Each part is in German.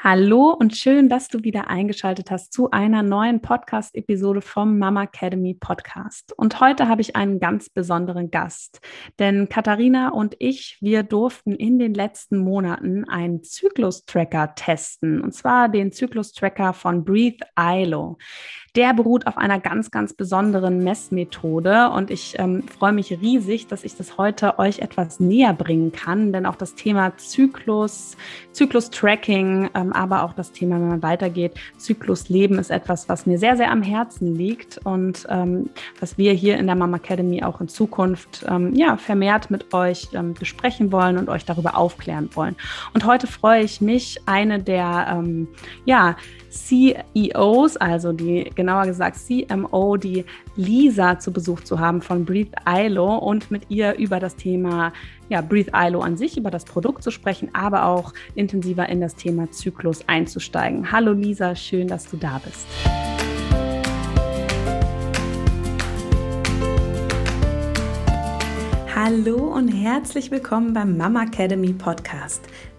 Hallo und schön, dass du wieder eingeschaltet hast zu einer neuen Podcast-Episode vom Mama Academy Podcast. Und heute habe ich einen ganz besonderen Gast, denn Katharina und ich, wir durften in den letzten Monaten einen Zyklus-Tracker testen, und zwar den Zyklus-Tracker von Breathe ILO. Der beruht auf einer ganz, ganz besonderen Messmethode und ich ähm, freue mich riesig, dass ich das heute euch etwas näher bringen kann, denn auch das Thema Zyklus, Zyklus-Tracking, ähm, aber auch das Thema, wenn man weitergeht, Zyklusleben ist etwas, was mir sehr, sehr am Herzen liegt und ähm, was wir hier in der Mama Academy auch in Zukunft ähm, ja, vermehrt mit euch ähm, besprechen wollen und euch darüber aufklären wollen. Und heute freue ich mich, eine der ähm, ja, CEOs, also die genauer gesagt CMO, die Lisa zu Besuch zu haben von Breathe ILO und mit ihr über das Thema ja, Breathe ILO an sich, über das Produkt zu sprechen, aber auch intensiver in das Thema Zyklus einzusteigen. Hallo Lisa, schön, dass du da bist. Hallo und herzlich willkommen beim Mama Academy Podcast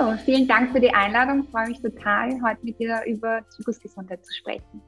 Hallo, vielen Dank für die Einladung. Ich freue mich total, heute mit dir über Zyklusgesundheit zu sprechen.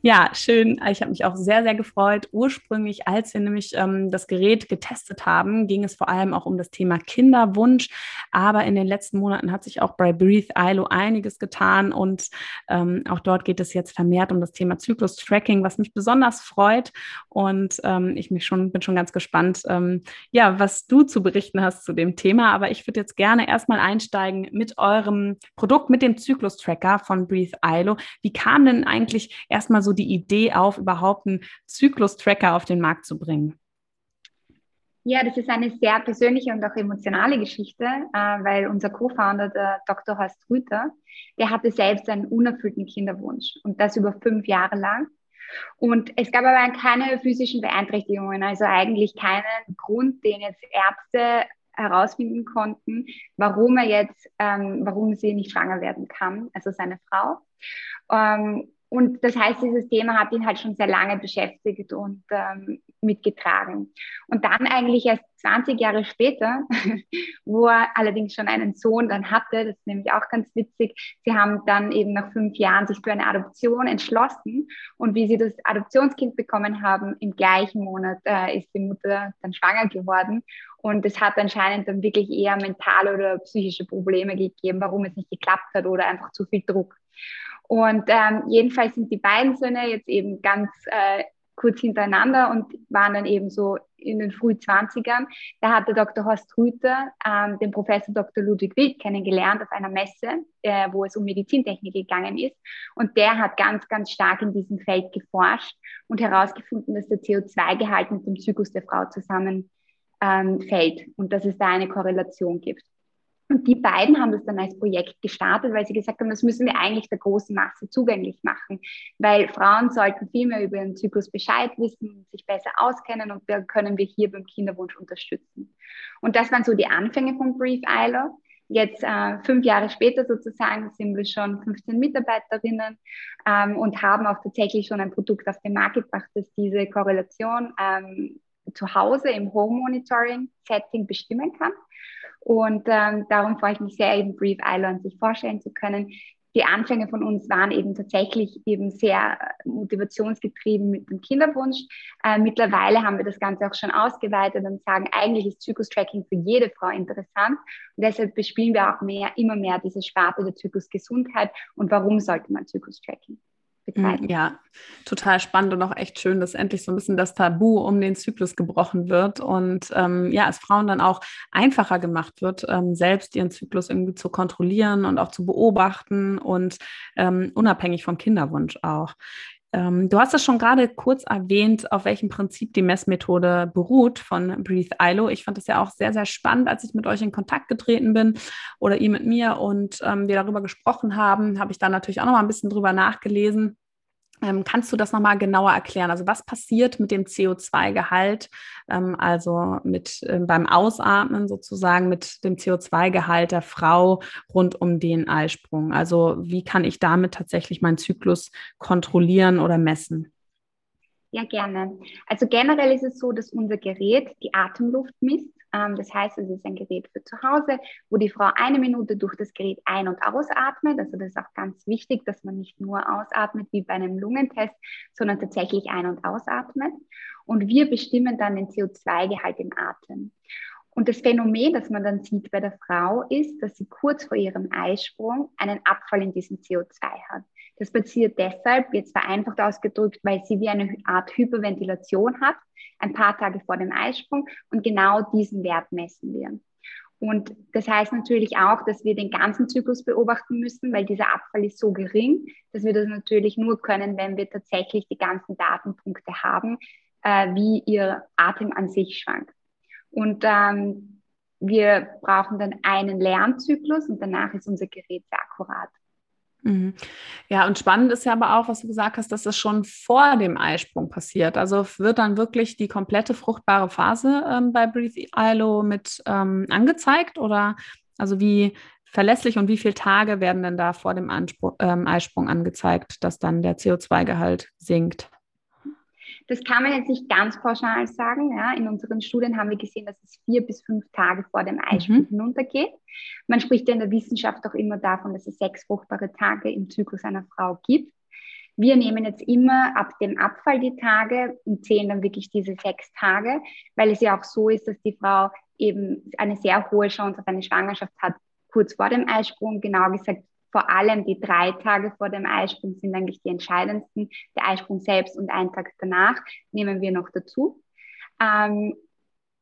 Ja, schön. Ich habe mich auch sehr, sehr gefreut. Ursprünglich, als wir nämlich ähm, das Gerät getestet haben, ging es vor allem auch um das Thema Kinderwunsch. Aber in den letzten Monaten hat sich auch bei Breathe ILO einiges getan und ähm, auch dort geht es jetzt vermehrt um das Thema Zyklus-Tracking, was mich besonders freut. Und ähm, ich mich schon, bin schon ganz gespannt, ähm, ja, was du zu berichten hast zu dem Thema. Aber ich würde jetzt gerne erstmal einsteigen mit eurem Produkt, mit dem Zyklus-Tracker von Breathe ILO. Wie kam denn eigentlich erstmal so die Idee auf, überhaupt einen Zyklus-Tracker auf den Markt zu bringen? Ja, das ist eine sehr persönliche und auch emotionale Geschichte, äh, weil unser Co-Founder, der Dr. Horst Rüther, der hatte selbst einen unerfüllten Kinderwunsch und das über fünf Jahre lang. Und es gab aber keine physischen Beeinträchtigungen, also eigentlich keinen Grund, den jetzt Ärzte herausfinden konnten, warum er jetzt, ähm, warum sie nicht schwanger werden kann, also seine Frau. Ähm, und das heißt, dieses Thema hat ihn halt schon sehr lange beschäftigt und ähm, mitgetragen. Und dann eigentlich erst 20 Jahre später, wo er allerdings schon einen Sohn dann hatte, das ist nämlich auch ganz witzig, sie haben dann eben nach fünf Jahren sich für eine Adoption entschlossen. Und wie sie das Adoptionskind bekommen haben, im gleichen Monat äh, ist die Mutter dann schwanger geworden. Und es hat anscheinend dann wirklich eher mentale oder psychische Probleme gegeben, warum es nicht geklappt hat oder einfach zu viel Druck. Und ähm, jedenfalls sind die beiden Söhne jetzt eben ganz äh, kurz hintereinander und waren dann eben so in den Frühzwanzigern. Da hatte Dr. Horst Rüther ähm, den Professor Dr. Ludwig Wild kennengelernt auf einer Messe, äh, wo es um Medizintechnik gegangen ist. Und der hat ganz, ganz stark in diesem Feld geforscht und herausgefunden, dass der CO2-Gehalt mit dem Zyklus der Frau zusammenfällt ähm, und dass es da eine Korrelation gibt. Und die beiden haben das dann als Projekt gestartet, weil sie gesagt haben, das müssen wir eigentlich der großen Masse zugänglich machen, weil Frauen sollten viel mehr über ihren Zyklus Bescheid wissen, sich besser auskennen und da können wir hier beim Kinderwunsch unterstützen. Und das waren so die Anfänge von Brief Eiler. Jetzt äh, fünf Jahre später sozusagen sind wir schon 15 Mitarbeiterinnen ähm, und haben auch tatsächlich schon ein Produkt auf den Markt gebracht, das diese Korrelation ähm, zu Hause im Home Monitoring Setting bestimmen kann. Und ähm, darum freue ich mich sehr, eben Brief Island sich vorstellen zu können. Die Anfänge von uns waren eben tatsächlich eben sehr motivationsgetrieben mit dem Kinderwunsch. Äh, mittlerweile haben wir das Ganze auch schon ausgeweitet und sagen, eigentlich ist Zyklus-Tracking für jede Frau interessant. Und deshalb bespielen wir auch mehr, immer mehr diese Sparte der Zyklusgesundheit. Und warum sollte man Zyklus-Tracking? Betreiben. Ja, total spannend und auch echt schön, dass endlich so ein bisschen das Tabu um den Zyklus gebrochen wird und ähm, ja, es Frauen dann auch einfacher gemacht wird, ähm, selbst ihren Zyklus irgendwie zu kontrollieren und auch zu beobachten und ähm, unabhängig vom Kinderwunsch auch. Ähm, du hast es schon gerade kurz erwähnt, auf welchem Prinzip die Messmethode beruht von Breathe ILO. Ich fand das ja auch sehr, sehr spannend, als ich mit euch in Kontakt getreten bin oder ihr mit mir und ähm, wir darüber gesprochen haben, habe ich da natürlich auch noch mal ein bisschen drüber nachgelesen. Ähm, kannst du das nochmal genauer erklären? Also was passiert mit dem CO2-Gehalt, ähm, also mit ähm, beim Ausatmen sozusagen mit dem CO2-Gehalt der Frau rund um den Eisprung? Also wie kann ich damit tatsächlich meinen Zyklus kontrollieren oder messen? Ja, gerne. Also generell ist es so, dass unser Gerät die Atemluft misst. Ähm, das heißt, es ist ein Gerät für zu Hause, wo die Frau eine Minute durch das Gerät ein- und ausatmet. Also das ist auch ganz wichtig, dass man nicht nur ausatmet wie bei einem Lungentest, sondern tatsächlich ein- und ausatmet. Und wir bestimmen dann den CO2-Gehalt im Atem. Und das Phänomen, das man dann sieht bei der Frau, ist, dass sie kurz vor ihrem Eisprung einen Abfall in diesem CO2 hat. Das passiert deshalb, jetzt vereinfacht ausgedrückt, weil sie wie eine Art Hyperventilation hat, ein paar Tage vor dem Eisprung und genau diesen Wert messen wir. Und das heißt natürlich auch, dass wir den ganzen Zyklus beobachten müssen, weil dieser Abfall ist so gering, dass wir das natürlich nur können, wenn wir tatsächlich die ganzen Datenpunkte haben, äh, wie ihr Atem an sich schwankt. Und ähm, wir brauchen dann einen Lernzyklus und danach ist unser Gerät sehr akkurat. Mhm. Ja, und spannend ist ja aber auch, was du gesagt hast, dass das schon vor dem Eisprung passiert. Also wird dann wirklich die komplette fruchtbare Phase ähm, bei Breathe ILO mit ähm, angezeigt oder also wie verlässlich und wie viele Tage werden denn da vor dem Anspruch, ähm, Eisprung angezeigt, dass dann der CO2-Gehalt sinkt? Das kann man jetzt nicht ganz pauschal sagen. Ja. In unseren Studien haben wir gesehen, dass es vier bis fünf Tage vor dem Eisprung mhm. hinuntergeht. Man spricht ja in der Wissenschaft auch immer davon, dass es sechs fruchtbare Tage im Zyklus einer Frau gibt. Wir nehmen jetzt immer ab dem Abfall die Tage und zählen dann wirklich diese sechs Tage, weil es ja auch so ist, dass die Frau eben eine sehr hohe Chance auf eine Schwangerschaft hat, kurz vor dem Eisprung, genau gesagt vor allem die drei Tage vor dem Eisprung sind eigentlich die entscheidendsten. Der Eisprung selbst und ein Tag danach nehmen wir noch dazu. Ähm,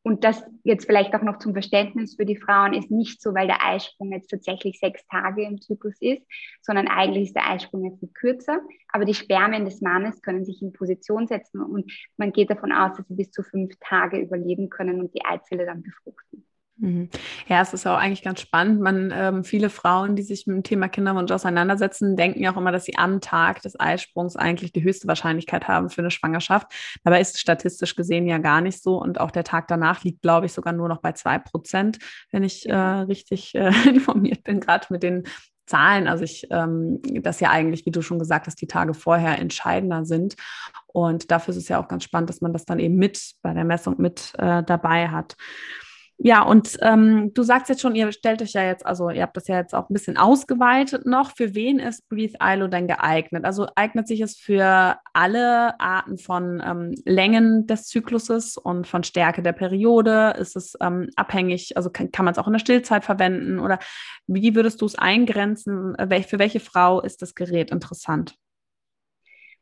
und das jetzt vielleicht auch noch zum Verständnis für die Frauen ist nicht so, weil der Eisprung jetzt tatsächlich sechs Tage im Zyklus ist, sondern eigentlich ist der Eisprung jetzt viel kürzer. Aber die Spermien des Mannes können sich in Position setzen und man geht davon aus, dass sie bis zu fünf Tage überleben können und die Eizelle dann befruchten. Mhm. Ja, es ist auch eigentlich ganz spannend. Man, ähm, viele Frauen, die sich mit dem Thema Kinderwunsch auseinandersetzen, denken ja auch immer, dass sie am Tag des Eisprungs eigentlich die höchste Wahrscheinlichkeit haben für eine Schwangerschaft. Dabei ist es statistisch gesehen ja gar nicht so. Und auch der Tag danach liegt, glaube ich, sogar nur noch bei zwei Prozent, wenn ich äh, richtig äh, informiert bin, gerade mit den Zahlen. Also ich, ähm, das ja eigentlich, wie du schon gesagt hast, die Tage vorher entscheidender sind. Und dafür ist es ja auch ganz spannend, dass man das dann eben mit bei der Messung mit äh, dabei hat. Ja, und ähm, du sagst jetzt schon, ihr stellt euch ja jetzt, also ihr habt das ja jetzt auch ein bisschen ausgeweitet noch. Für wen ist Breathe ILO denn geeignet? Also eignet sich es für alle Arten von ähm, Längen des Zykluses und von Stärke der Periode? Ist es ähm, abhängig, also kann, kann man es auch in der Stillzeit verwenden? Oder wie würdest du es eingrenzen? Für welche Frau ist das Gerät interessant?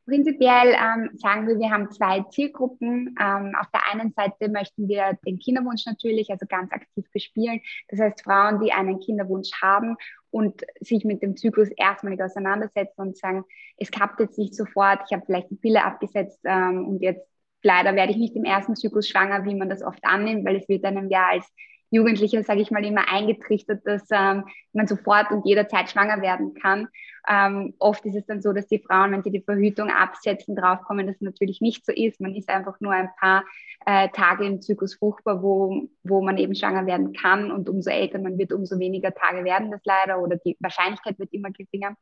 Prinzipiell ähm, sagen wir, wir haben zwei Zielgruppen. Ähm, auf der einen Seite möchten wir den Kinderwunsch natürlich, also ganz aktiv bespielen. Das heißt, Frauen, die einen Kinderwunsch haben und sich mit dem Zyklus erstmalig auseinandersetzen und sagen, es klappt jetzt nicht sofort, ich habe vielleicht die Pille abgesetzt ähm, und jetzt leider werde ich nicht im ersten Zyklus schwanger, wie man das oft annimmt, weil es wird einem ja als Jugendliche, sage ich mal, immer eingetrichtert, dass ähm, man sofort und jederzeit schwanger werden kann. Ähm, oft ist es dann so, dass die Frauen, wenn sie die Verhütung absetzen, draufkommen, dass es natürlich nicht so ist. Man ist einfach nur ein paar äh, Tage im Zyklus fruchtbar, wo, wo man eben schwanger werden kann. Und umso älter man wird, umso weniger Tage werden das leider oder die Wahrscheinlichkeit wird immer geringer.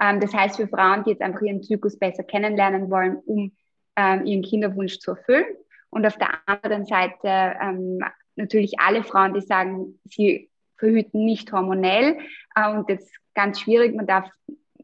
Ähm, das heißt, für Frauen, die jetzt einfach ihren Zyklus besser kennenlernen wollen, um ähm, ihren Kinderwunsch zu erfüllen. Und auf der anderen Seite ähm, natürlich alle Frauen, die sagen, sie verhüten nicht hormonell äh, und jetzt ganz schwierig, man darf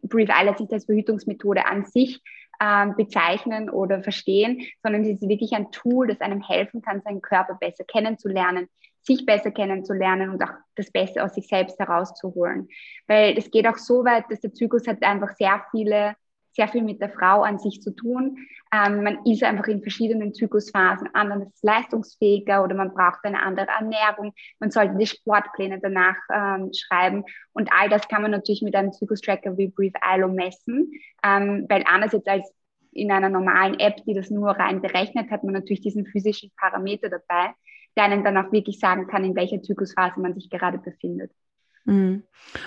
Brief Eyelets nicht als Verhütungsmethode an sich äh, bezeichnen oder verstehen, sondern es ist wirklich ein Tool, das einem helfen kann, seinen Körper besser kennenzulernen, sich besser kennenzulernen und auch das Beste aus sich selbst herauszuholen. Weil es geht auch so weit, dass der Zyklus hat einfach sehr viele sehr viel mit der Frau an sich zu tun. Ähm, man ist einfach in verschiedenen Zyklusphasen anders leistungsfähiger oder man braucht eine andere Ernährung. Man sollte die Sportpläne danach ähm, schreiben. Und all das kann man natürlich mit einem Zyklustracker wie Brief ILO messen, ähm, weil anders jetzt als in einer normalen App, die das nur rein berechnet, hat man natürlich diesen physischen Parameter dabei, der einen dann auch wirklich sagen kann, in welcher Zyklusphase man sich gerade befindet. Mhm.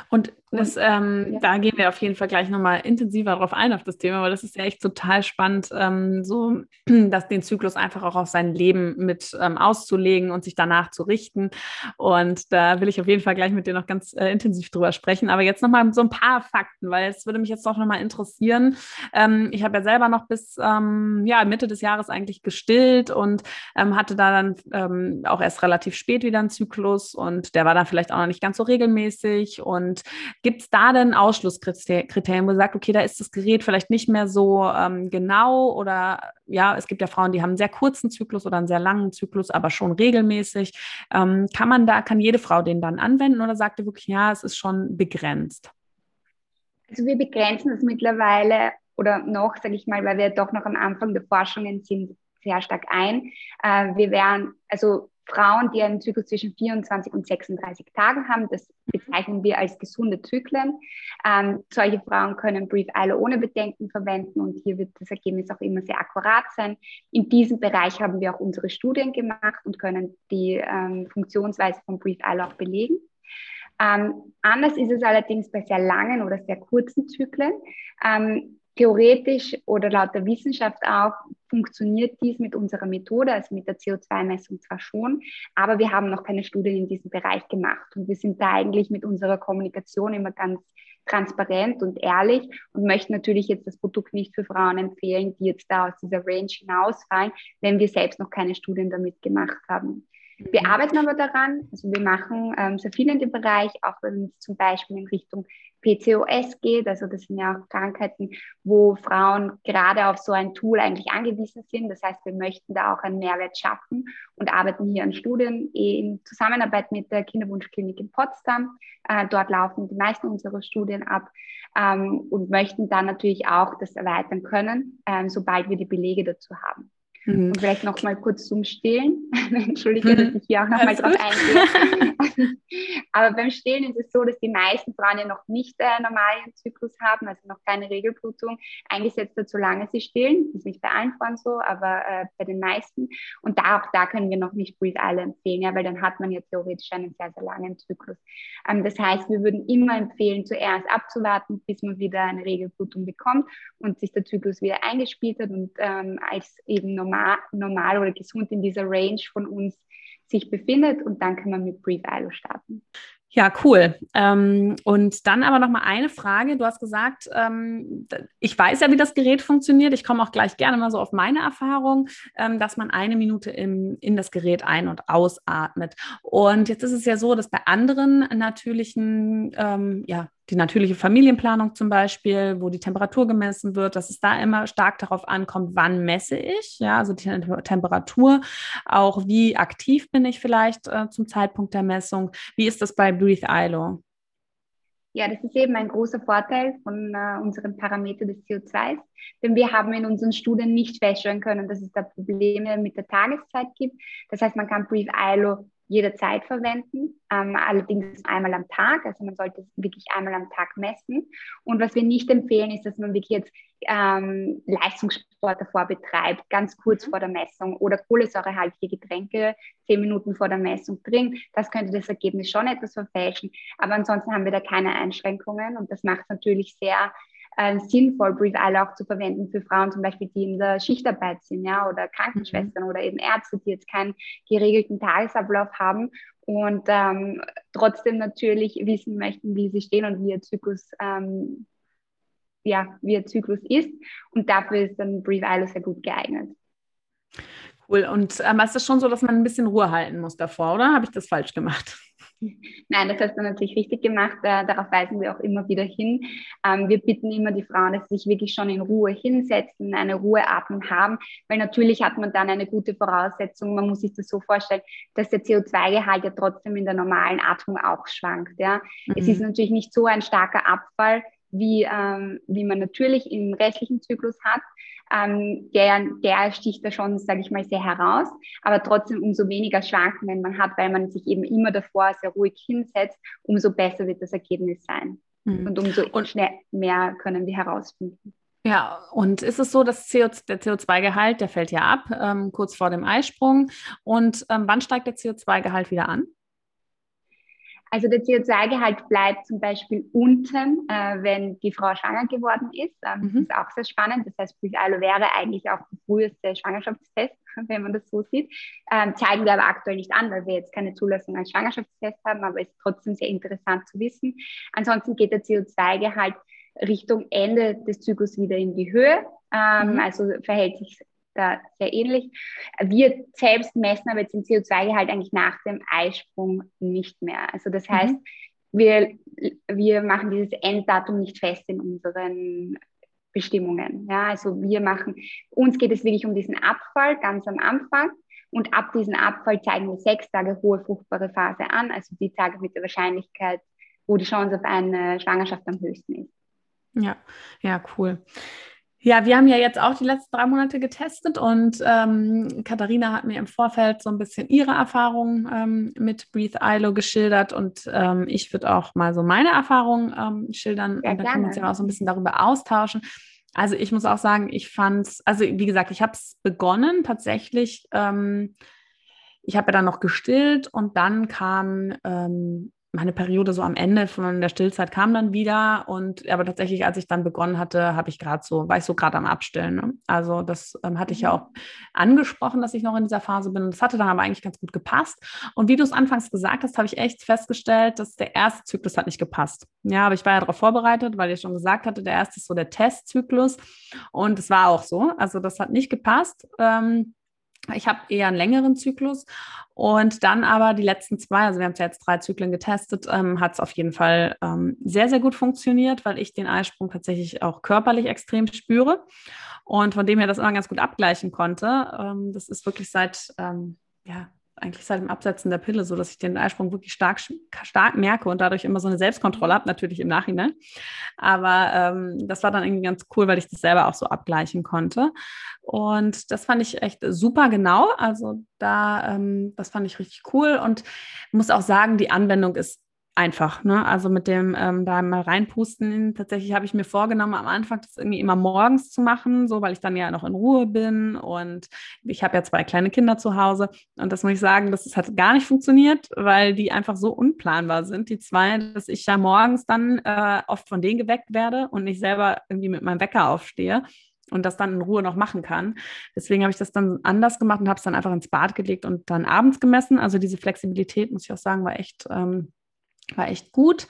Und das, ähm, ja. da gehen wir auf jeden Fall gleich nochmal intensiver darauf ein, auf das Thema, weil das ist ja echt total spannend, ähm, so dass den Zyklus einfach auch auf sein Leben mit ähm, auszulegen und sich danach zu richten. Und da will ich auf jeden Fall gleich mit dir noch ganz äh, intensiv drüber sprechen. Aber jetzt nochmal so ein paar Fakten, weil es würde mich jetzt doch nochmal interessieren. Ähm, ich habe ja selber noch bis ähm, ja, Mitte des Jahres eigentlich gestillt und ähm, hatte da dann auch erst relativ spät wieder einen Zyklus und der war dann vielleicht auch noch nicht ganz so regelmäßig und Gibt es da denn Ausschlusskriterien, wo du sagst, okay, da ist das Gerät vielleicht nicht mehr so ähm, genau oder ja, es gibt ja Frauen, die haben einen sehr kurzen Zyklus oder einen sehr langen Zyklus, aber schon regelmäßig. Ähm, kann man da, kann jede Frau den dann anwenden oder sagt ihr wirklich, ja, es ist schon begrenzt? Also wir begrenzen es mittlerweile oder noch, sage ich mal, weil wir doch noch am Anfang der Forschungen sind, sehr stark ein. Äh, wir werden, also Frauen, die einen Zyklus zwischen 24 und 36 Tagen haben. Das bezeichnen wir als gesunde Zyklen. Ähm, solche Frauen können Brief ILO ohne Bedenken verwenden und hier wird das Ergebnis auch immer sehr akkurat sein. In diesem Bereich haben wir auch unsere Studien gemacht und können die ähm, Funktionsweise von Brief ILO auch belegen. Ähm, anders ist es allerdings bei sehr langen oder sehr kurzen Zyklen. Ähm, Theoretisch oder laut der Wissenschaft auch funktioniert dies mit unserer Methode, also mit der CO2-Messung zwar schon, aber wir haben noch keine Studien in diesem Bereich gemacht. Und wir sind da eigentlich mit unserer Kommunikation immer ganz transparent und ehrlich und möchten natürlich jetzt das Produkt nicht für Frauen empfehlen, die jetzt da aus dieser Range hinausfallen, wenn wir selbst noch keine Studien damit gemacht haben. Wir mhm. arbeiten aber daran, also wir machen ähm, sehr viel in dem Bereich, auch wenn es zum Beispiel in Richtung PCOS geht, also das sind ja auch Krankheiten, wo Frauen gerade auf so ein Tool eigentlich angewiesen sind. Das heißt, wir möchten da auch einen Mehrwert schaffen und arbeiten hier an Studien in Zusammenarbeit mit der Kinderwunschklinik in Potsdam. Äh, dort laufen die meisten unserer Studien ab ähm, und möchten dann natürlich auch das erweitern können, ähm, sobald wir die Belege dazu haben. Mhm. Und vielleicht noch mal kurz zum Stillen. Entschuldige, mhm. dass ich hier auch noch mal drauf eingehe. Aber beim Stillen ist es so, dass die meisten Frauen ja noch nicht äh, normalen Zyklus haben, also noch keine Regelblutung. Eingesetzt wird, solange sie stillen. Das ist nicht bei allen Frauen so, aber äh, bei den meisten. Und da auch da können wir noch nicht Breathe Alle empfehlen, ja, weil dann hat man ja theoretisch einen sehr, sehr langen Zyklus. Ähm, das heißt, wir würden immer empfehlen, zuerst abzuwarten, bis man wieder eine Regelblutung bekommt und sich der Zyklus wieder eingespielt hat und ähm, als eben normal normal, normal oder gesund in dieser Range von uns sich befindet und dann kann man mit Brief ILO starten. Ja, cool. Ähm, und dann aber noch mal eine Frage. Du hast gesagt, ähm, ich weiß ja, wie das Gerät funktioniert. Ich komme auch gleich gerne mal so auf meine Erfahrung, ähm, dass man eine Minute im, in das Gerät ein- und ausatmet. Und jetzt ist es ja so, dass bei anderen natürlichen ähm, ja, die natürliche Familienplanung zum Beispiel, wo die Temperatur gemessen wird, dass es da immer stark darauf ankommt, wann messe ich, ja, also die Temperatur, auch wie aktiv bin ich vielleicht äh, zum Zeitpunkt der Messung. Wie ist das bei Breathe ILO? Ja, das ist eben ein großer Vorteil von äh, unserem Parameter des CO2, denn wir haben in unseren Studien nicht feststellen können, dass es da Probleme mit der Tageszeit gibt. Das heißt, man kann Brief ILO jederzeit verwenden, ähm, allerdings einmal am Tag. Also man sollte es wirklich einmal am Tag messen. Und was wir nicht empfehlen, ist, dass man wirklich jetzt ähm, Leistungssport davor betreibt, ganz kurz mhm. vor der Messung oder kohlensäurehaltige Getränke zehn Minuten vor der Messung trinkt. Das könnte das Ergebnis schon etwas verfälschen. Aber ansonsten haben wir da keine Einschränkungen und das macht es natürlich sehr äh, sinnvoll, Breathe Alle auch zu verwenden für Frauen zum Beispiel, die in der Schichtarbeit sind, ja, oder Krankenschwestern mhm. oder eben Ärzte, die jetzt keinen geregelten Tagesablauf haben und ähm, trotzdem natürlich wissen möchten, wie sie stehen und wie ihr Zyklus ähm, ja, wie ihr Zyklus ist. Und dafür ist dann Breathe Isle sehr gut geeignet. Cool. Und ähm, ist es schon so, dass man ein bisschen Ruhe halten muss davor, oder habe ich das falsch gemacht? Nein, das hast du natürlich richtig gemacht. Äh, darauf weisen wir auch immer wieder hin. Ähm, wir bitten immer die Frauen, dass sie sich wirklich schon in Ruhe hinsetzen, eine Ruheatmung haben, weil natürlich hat man dann eine gute Voraussetzung. Man muss sich das so vorstellen, dass der CO2-Gehalt ja trotzdem in der normalen Atmung auch schwankt. Ja? Mhm. Es ist natürlich nicht so ein starker Abfall, wie, ähm, wie man natürlich im restlichen Zyklus hat. Ähm, der, der sticht da schon, sage ich mal, sehr heraus, aber trotzdem umso weniger Schwankungen man hat, weil man sich eben immer davor sehr ruhig hinsetzt, umso besser wird das Ergebnis sein. Mhm. Und umso und, schnell mehr können wir herausfinden. Ja, und ist es so, dass CO, der CO2-Gehalt, der fällt ja ab, ähm, kurz vor dem Eisprung. Und ähm, wann steigt der CO2-Gehalt wieder an? Also der CO2-Gehalt bleibt zum Beispiel unten, äh, wenn die Frau schwanger geworden ist. Ähm, mhm. Das ist auch sehr spannend. Das heißt, Aloe wäre eigentlich auch der früheste Schwangerschaftstest, wenn man das so sieht. Ähm, zeigen wir aber aktuell nicht an, weil wir jetzt keine Zulassung als Schwangerschaftstest haben, aber ist trotzdem sehr interessant zu wissen. Ansonsten geht der CO2-Gehalt Richtung Ende des Zyklus wieder in die Höhe. Ähm, mhm. Also verhält sich da sehr ähnlich. Wir selbst messen aber jetzt den CO2-Gehalt eigentlich nach dem Eisprung nicht mehr. Also das mhm. heißt, mhm. wir, wir machen dieses Enddatum nicht fest in unseren Bestimmungen. Ja, also wir machen, uns geht es wirklich um diesen Abfall ganz am Anfang. Und ab diesem Abfall zeigen wir sechs Tage hohe fruchtbare Phase an, also die Tage mit der Wahrscheinlichkeit, wo die Chance auf eine Schwangerschaft am höchsten ist. Ja, ja, cool. Ja, wir haben ja jetzt auch die letzten drei Monate getestet und ähm, Katharina hat mir im Vorfeld so ein bisschen ihre Erfahrungen ähm, mit Breathe ILO geschildert und ähm, ich würde auch mal so meine Erfahrungen ähm, schildern ja, und dann können wir uns ja auch so ein bisschen darüber austauschen. Also ich muss auch sagen, ich fand es, also wie gesagt, ich habe es begonnen tatsächlich. Ähm, ich habe ja dann noch gestillt und dann kam ähm, meine Periode so am Ende von der Stillzeit kam dann wieder und aber tatsächlich, als ich dann begonnen hatte, habe ich gerade so, war ich so gerade am Abstillen. Ne? Also das ähm, hatte ich ja mhm. auch angesprochen, dass ich noch in dieser Phase bin. Das hatte dann aber eigentlich ganz gut gepasst. Und wie du es anfangs gesagt hast, habe ich echt festgestellt, dass der erste Zyklus hat nicht gepasst. Ja, aber ich war ja darauf vorbereitet, weil ich schon gesagt hatte, der erste ist so der Testzyklus und es war auch so. Also das hat nicht gepasst. Ähm, ich habe eher einen längeren Zyklus und dann aber die letzten zwei, also wir haben es ja jetzt drei Zyklen getestet, ähm, hat es auf jeden Fall ähm, sehr, sehr gut funktioniert, weil ich den Eisprung tatsächlich auch körperlich extrem spüre und von dem her das immer ganz gut abgleichen konnte. Ähm, das ist wirklich seit, ähm, ja, eigentlich seit dem Absetzen der Pille so, dass ich den Eisprung wirklich stark, stark merke und dadurch immer so eine Selbstkontrolle habe, natürlich im Nachhinein. Aber ähm, das war dann irgendwie ganz cool, weil ich das selber auch so abgleichen konnte. Und das fand ich echt super genau. Also da, ähm, das fand ich richtig cool und muss auch sagen, die Anwendung ist einfach. Ne? Also mit dem ähm, da mal reinpusten. Tatsächlich habe ich mir vorgenommen, am Anfang das irgendwie immer morgens zu machen, so weil ich dann ja noch in Ruhe bin und ich habe ja zwei kleine Kinder zu Hause und das muss ich sagen, das hat gar nicht funktioniert, weil die einfach so unplanbar sind, die zwei, dass ich ja morgens dann äh, oft von denen geweckt werde und nicht selber irgendwie mit meinem Wecker aufstehe und das dann in Ruhe noch machen kann. Deswegen habe ich das dann anders gemacht und habe es dann einfach ins Bad gelegt und dann abends gemessen. Also diese Flexibilität, muss ich auch sagen, war echt ähm, war echt gut.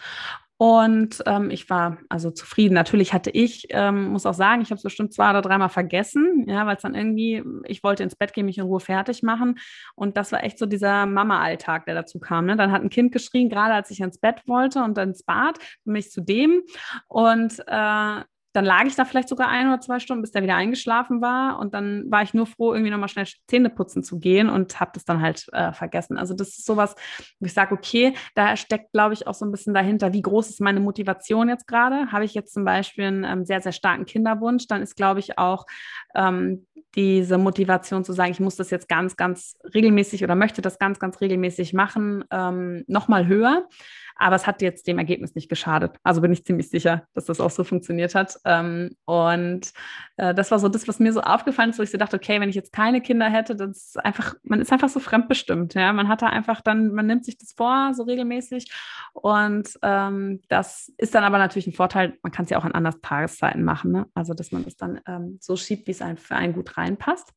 Und ähm, ich war also zufrieden. Natürlich hatte ich, ähm, muss auch sagen, ich habe es bestimmt zwei oder dreimal vergessen, ja, weil es dann irgendwie, ich wollte ins Bett gehen, mich in Ruhe fertig machen. Und das war echt so dieser Mama-Alltag, der dazu kam. Ne? Dann hat ein Kind geschrien, gerade als ich ins Bett wollte und ins Bad, bin ich zu dem. Und äh, dann lag ich da vielleicht sogar ein oder zwei Stunden, bis der wieder eingeschlafen war. Und dann war ich nur froh, irgendwie nochmal schnell Zähne putzen zu gehen und habe das dann halt äh, vergessen. Also das ist sowas, wo ich sage, okay, da steckt, glaube ich, auch so ein bisschen dahinter, wie groß ist meine Motivation jetzt gerade? Habe ich jetzt zum Beispiel einen ähm, sehr, sehr starken Kinderwunsch, dann ist, glaube ich, auch ähm, diese Motivation zu sagen, ich muss das jetzt ganz, ganz regelmäßig oder möchte das ganz, ganz regelmäßig machen, ähm, nochmal höher. Aber es hat jetzt dem Ergebnis nicht geschadet. Also bin ich ziemlich sicher, dass das auch so funktioniert hat. Ähm, und äh, das war so das, was mir so aufgefallen ist, wo ich so dachte, okay, wenn ich jetzt keine Kinder hätte, das ist einfach, man ist einfach so fremdbestimmt. Ja, man hat da einfach dann, man nimmt sich das vor, so regelmäßig. Und ähm, das ist dann aber natürlich ein Vorteil, man kann es ja auch an anderen Tageszeiten machen. Ne? Also, dass man das dann ähm, so schiebt, wie es einem für einen gut reinpasst.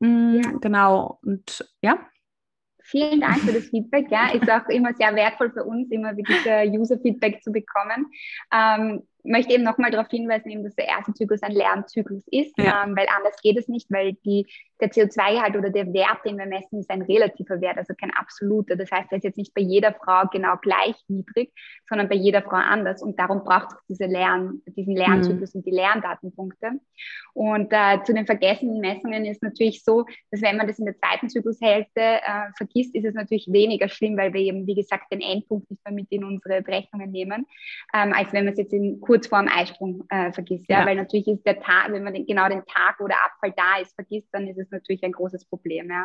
Mhm, ja. Genau. Und ja. Vielen Dank für das Feedback. Ja, ist auch immer sehr wertvoll für uns, immer wirklich User-Feedback zu bekommen. Ähm, möchte eben nochmal darauf hinweisen, eben, dass der erste Zyklus ein Lernzyklus ist, ja. ähm, weil anders geht es nicht, weil die, der CO2-Gehalt oder der Wert, den wir messen, ist ein relativer Wert, also kein absoluter. Das heißt, er ist jetzt nicht bei jeder Frau genau gleich niedrig, sondern bei jeder Frau anders. Und darum braucht es diese Lern, diesen Lernzyklus mhm. und die Lerndatenpunkte. Und äh, zu den vergessenen Messungen ist natürlich so, dass wenn man das in der zweiten Zyklushälfte äh, vergisst, ist es natürlich weniger schlimm, weil wir eben, wie gesagt, den Endpunkt nicht mehr mit in unsere Berechnungen nehmen, ähm, als wenn man es jetzt in kurz vor dem Eisprung äh, vergisst. Ja? ja? Weil natürlich ist der Tag, wenn man den, genau den Tag, wo der Abfall da ist, vergisst, dann ist es natürlich ein großes Problem. Ja?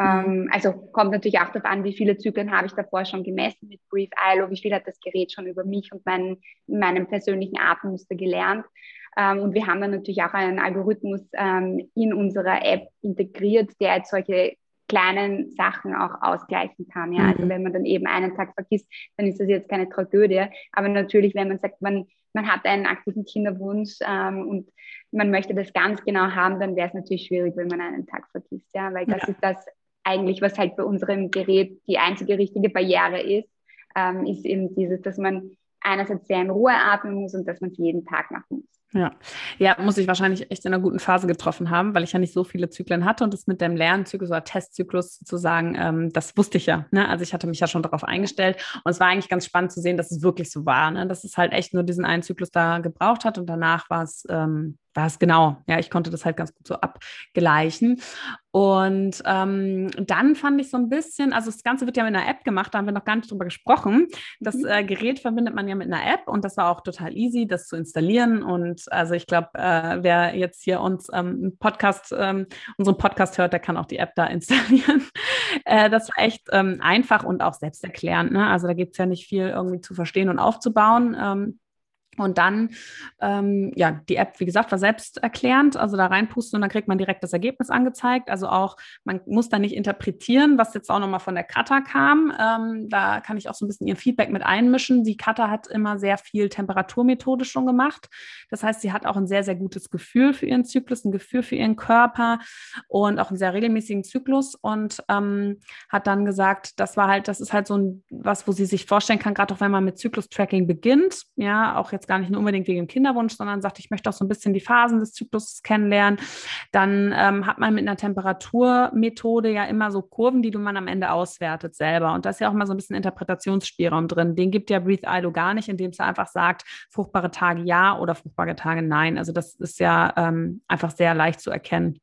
Mhm. Ähm, also kommt natürlich auch darauf an, wie viele Zyklen habe ich davor schon gemessen mit Brief ILO, wie viel hat das Gerät schon über mich und mein, meinem persönlichen Atemmuster gelernt. Ähm, und wir haben dann natürlich auch einen Algorithmus ähm, in unserer App integriert, der jetzt solche kleinen Sachen auch ausgleichen kann. Ja? Also mhm. Also wenn man dann eben einen Tag vergisst, dann ist das jetzt keine Tragödie. Aber natürlich, wenn man sagt, man, man hat einen aktiven Kinderwunsch ähm, und man möchte das ganz genau haben, dann wäre es natürlich schwierig, wenn man einen Tag vergisst. Ja? Weil das ja. ist das eigentlich, was halt bei unserem Gerät die einzige richtige Barriere ist, ähm, ist eben dieses, dass man einerseits sehr in Ruhe atmen muss und dass man es jeden Tag machen muss. Ja. ja, muss ich wahrscheinlich echt in einer guten Phase getroffen haben, weil ich ja nicht so viele Zyklen hatte und das mit dem Lernzyklus oder Testzyklus sozusagen, ähm, das wusste ich ja. Ne? Also ich hatte mich ja schon darauf eingestellt und es war eigentlich ganz spannend zu sehen, dass es wirklich so war, ne? dass es halt echt nur diesen einen Zyklus da gebraucht hat und danach war es ähm, war es genau. Ja, ich konnte das halt ganz gut so abgleichen. Und ähm, dann fand ich so ein bisschen, also das Ganze wird ja mit einer App gemacht, da haben wir noch gar nicht drüber gesprochen. Das mhm. äh, Gerät verbindet man ja mit einer App und das war auch total easy, das zu installieren. Und also ich glaube, äh, wer jetzt hier uns ähm, Podcast, ähm, unseren Podcast hört, der kann auch die App da installieren. äh, das war echt ähm, einfach und auch selbsterklärend. Ne? Also da gibt es ja nicht viel irgendwie zu verstehen und aufzubauen. Und dann, ähm, ja, die App, wie gesagt, war selbsterklärend. Also da reinpusten und dann kriegt man direkt das Ergebnis angezeigt. Also auch, man muss da nicht interpretieren, was jetzt auch nochmal von der Kata kam. Ähm, da kann ich auch so ein bisschen ihr Feedback mit einmischen. Die Kata hat immer sehr viel Temperaturmethode schon gemacht. Das heißt, sie hat auch ein sehr, sehr gutes Gefühl für ihren Zyklus, ein Gefühl für ihren Körper und auch einen sehr regelmäßigen Zyklus und ähm, hat dann gesagt, das war halt, das ist halt so ein, was, wo sie sich vorstellen kann, gerade auch wenn man mit Zyklus-Tracking beginnt, ja, auch jetzt jetzt gar nicht nur unbedingt wegen dem Kinderwunsch, sondern sagt, ich möchte auch so ein bisschen die Phasen des Zyklus kennenlernen, dann ähm, hat man mit einer Temperaturmethode ja immer so Kurven, die du man am Ende auswertet selber. Und da ist ja auch mal so ein bisschen Interpretationsspielraum drin. Den gibt ja Breathe ILO gar nicht, indem es einfach sagt, fruchtbare Tage ja oder fruchtbare Tage nein. Also das ist ja ähm, einfach sehr leicht zu erkennen.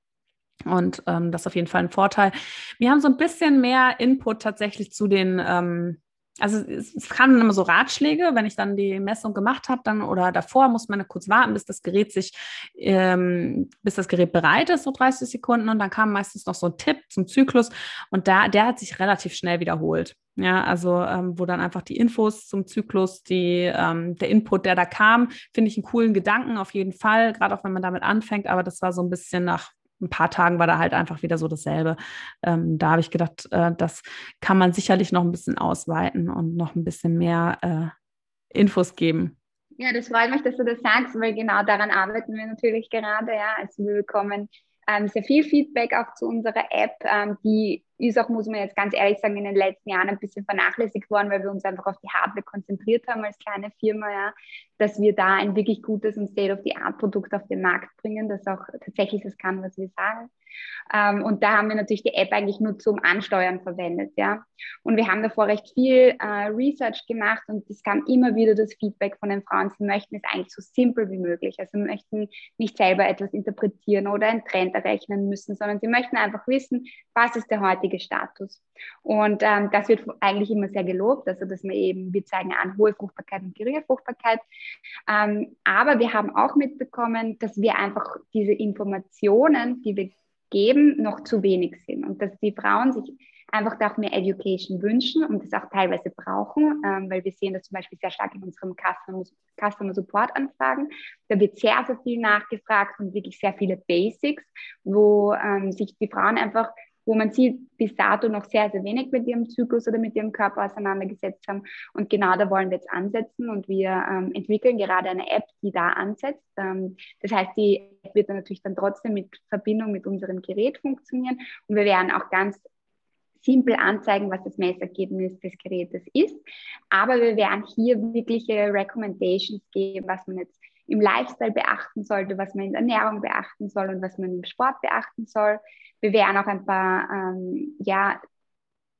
Und ähm, das ist auf jeden Fall ein Vorteil. Wir haben so ein bisschen mehr Input tatsächlich zu den ähm, also es, es kamen immer so Ratschläge, wenn ich dann die Messung gemacht habe, dann oder davor muss man kurz warten, bis das Gerät sich, ähm, bis das Gerät bereit ist, so 30 Sekunden. Und dann kam meistens noch so ein Tipp zum Zyklus und da, der hat sich relativ schnell wiederholt. Ja, also ähm, wo dann einfach die Infos zum Zyklus, die, ähm, der Input, der da kam, finde ich einen coolen Gedanken auf jeden Fall, gerade auch wenn man damit anfängt, aber das war so ein bisschen nach ein paar Tagen war da halt einfach wieder so dasselbe. Ähm, da habe ich gedacht, äh, das kann man sicherlich noch ein bisschen ausweiten und noch ein bisschen mehr äh, Infos geben. Ja, das freut mich, dass du das sagst, weil genau daran arbeiten wir natürlich gerade. Ja, also wir bekommen ähm, sehr viel Feedback auch zu unserer App, ähm, die ist auch, muss man jetzt ganz ehrlich sagen, in den letzten Jahren ein bisschen vernachlässigt worden, weil wir uns einfach auf die Hardware konzentriert haben als kleine Firma, ja, dass wir da ein wirklich gutes und State-of-the-Art-Produkt auf den Markt bringen, das auch tatsächlich das kann, was wir sagen. Ähm, und da haben wir natürlich die App eigentlich nur zum Ansteuern verwendet, ja. Und wir haben davor recht viel äh, Research gemacht und es kam immer wieder das Feedback von den Frauen, sie möchten es eigentlich so simpel wie möglich. Also möchten nicht selber etwas interpretieren oder einen Trend errechnen müssen, sondern sie möchten einfach wissen, was ist der heutige Status. Und ähm, das wird eigentlich immer sehr gelobt, also dass wir eben, wir zeigen an hohe Fruchtbarkeit und geringe Fruchtbarkeit. Ähm, aber wir haben auch mitbekommen, dass wir einfach diese Informationen, die wir geben, noch zu wenig sind und dass die Frauen sich einfach auch mehr Education wünschen und das auch teilweise brauchen, ähm, weil wir sehen das zum Beispiel sehr stark in unserem Customer, Customer Support Anfragen. Da wird sehr, sehr viel nachgefragt und wirklich sehr viele Basics, wo ähm, sich die Frauen einfach wo man sieht, bis dato noch sehr, sehr wenig mit ihrem Zyklus oder mit ihrem Körper auseinandergesetzt haben. Und genau da wollen wir jetzt ansetzen und wir ähm, entwickeln gerade eine App, die da ansetzt. Ähm, das heißt, die App wird dann natürlich dann trotzdem mit Verbindung mit unserem Gerät funktionieren und wir werden auch ganz simpel anzeigen, was das Messergebnis des Gerätes ist. Aber wir werden hier wirkliche Recommendations geben, was man jetzt im Lifestyle beachten sollte, was man in der Ernährung beachten soll und was man im Sport beachten soll. Wir werden auch ein paar, ähm, ja,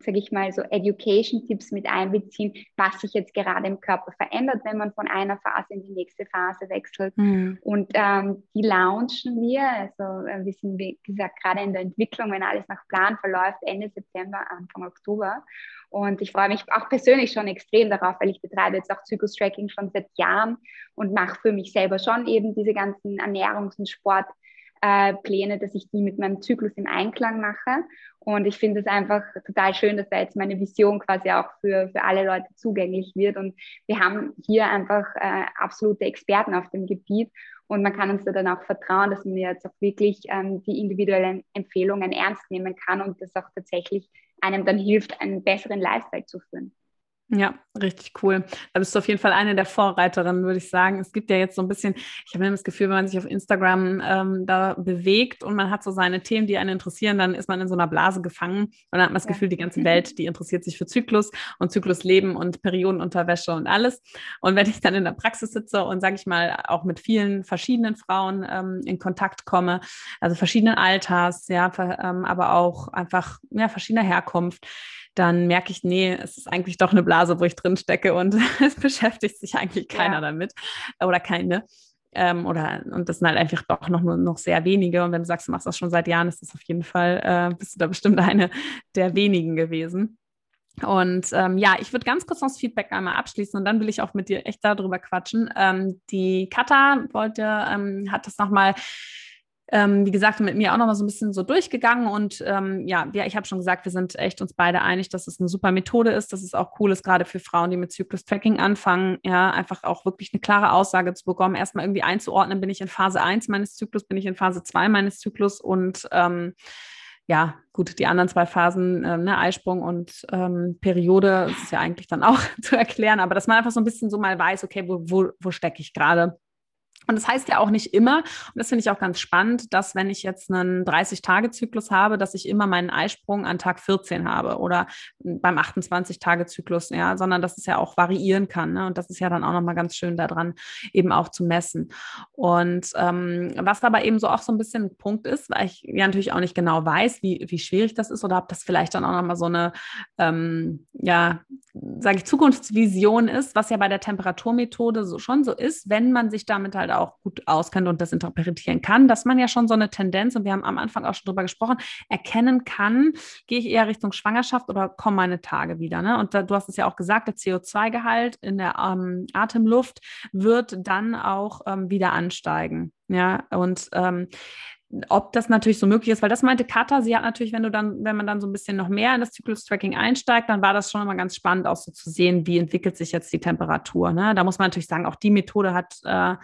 sage ich mal, so Education-Tipps mit einbeziehen, was sich jetzt gerade im Körper verändert, wenn man von einer Phase in die nächste Phase wechselt. Mhm. Und ähm, die launchen wir, also äh, wir sind, wie gesagt, gerade in der Entwicklung, wenn alles nach Plan verläuft, Ende September, Anfang Oktober. Und ich freue mich auch persönlich schon extrem darauf, weil ich betreibe jetzt auch Zyklus-Tracking schon seit Jahren und mache für mich selber schon eben diese ganzen Ernährungs- und Sport- äh, Pläne, dass ich die mit meinem Zyklus im Einklang mache. Und ich finde es einfach total schön, dass da jetzt meine Vision quasi auch für, für alle Leute zugänglich wird. Und wir haben hier einfach äh, absolute Experten auf dem Gebiet. Und man kann uns da dann auch vertrauen, dass man jetzt auch wirklich ähm, die individuellen Empfehlungen ernst nehmen kann und das auch tatsächlich einem dann hilft, einen besseren Lifestyle zu führen. Ja, richtig cool. Da bist du auf jeden Fall eine der Vorreiterinnen, würde ich sagen. Es gibt ja jetzt so ein bisschen, ich habe immer das Gefühl, wenn man sich auf Instagram ähm, da bewegt und man hat so seine Themen, die einen interessieren, dann ist man in so einer Blase gefangen und dann hat man das ja. Gefühl, die ganze Welt, die interessiert sich für Zyklus und Zyklusleben und Periodenunterwäsche und alles. Und wenn ich dann in der Praxis sitze und, sage ich mal, auch mit vielen verschiedenen Frauen ähm, in Kontakt komme, also verschiedenen Alters, ja, ähm, aber auch einfach ja, verschiedener Herkunft, dann merke ich, nee, es ist eigentlich doch eine Blase, wo ich drin stecke und es beschäftigt sich eigentlich keiner ja. damit oder keine. Ähm, oder und das sind halt einfach doch noch, noch sehr wenige. Und wenn du sagst, du machst das schon seit Jahren, ist das auf jeden Fall, äh, bist du da bestimmt eine der wenigen gewesen. Und ähm, ja, ich würde ganz kurz noch das Feedback einmal abschließen und dann will ich auch mit dir echt darüber quatschen. Ähm, die Kata wollte, ähm, hat das nochmal ähm, wie gesagt, mit mir auch noch mal so ein bisschen so durchgegangen und ähm, ja, ja, ich habe schon gesagt, wir sind echt uns beide einig, dass es eine super Methode ist, dass es auch cool ist, gerade für Frauen, die mit Zyklus-Tracking anfangen, ja, einfach auch wirklich eine klare Aussage zu bekommen, erstmal irgendwie einzuordnen, bin ich in Phase 1 meines Zyklus, bin ich in Phase 2 meines Zyklus und ähm, ja, gut, die anderen zwei Phasen, äh, ne, Eisprung und ähm, Periode, ist ja eigentlich dann auch zu erklären, aber dass man einfach so ein bisschen so mal weiß, okay, wo, wo, wo stecke ich gerade? Und das heißt ja auch nicht immer, und das finde ich auch ganz spannend, dass wenn ich jetzt einen 30-Tage-Zyklus habe, dass ich immer meinen Eisprung an Tag 14 habe oder beim 28-Tage-Zyklus, ja, sondern dass es ja auch variieren kann. Ne? Und das ist ja dann auch nochmal ganz schön daran, eben auch zu messen. Und ähm, was aber eben so auch so ein bisschen ein Punkt ist, weil ich ja natürlich auch nicht genau weiß, wie, wie schwierig das ist oder ob das vielleicht dann auch nochmal so eine, ähm, ja, sage ich, Zukunftsvision ist, was ja bei der Temperaturmethode so, schon so ist, wenn man sich damit halt auch gut auskennt und das interpretieren kann, dass man ja schon so eine Tendenz, und wir haben am Anfang auch schon drüber gesprochen, erkennen kann, gehe ich eher Richtung Schwangerschaft oder kommen meine Tage wieder. Ne? Und da, du hast es ja auch gesagt, der CO2-Gehalt in der ähm, Atemluft wird dann auch ähm, wieder ansteigen. Ja, und ähm, ob das natürlich so möglich ist, weil das meinte Katha, sie hat natürlich, wenn du dann, wenn man dann so ein bisschen noch mehr in das Zyklus-Tracking einsteigt, dann war das schon immer ganz spannend, auch so zu sehen, wie entwickelt sich jetzt die Temperatur. Ne? Da muss man natürlich sagen, auch die Methode hat äh,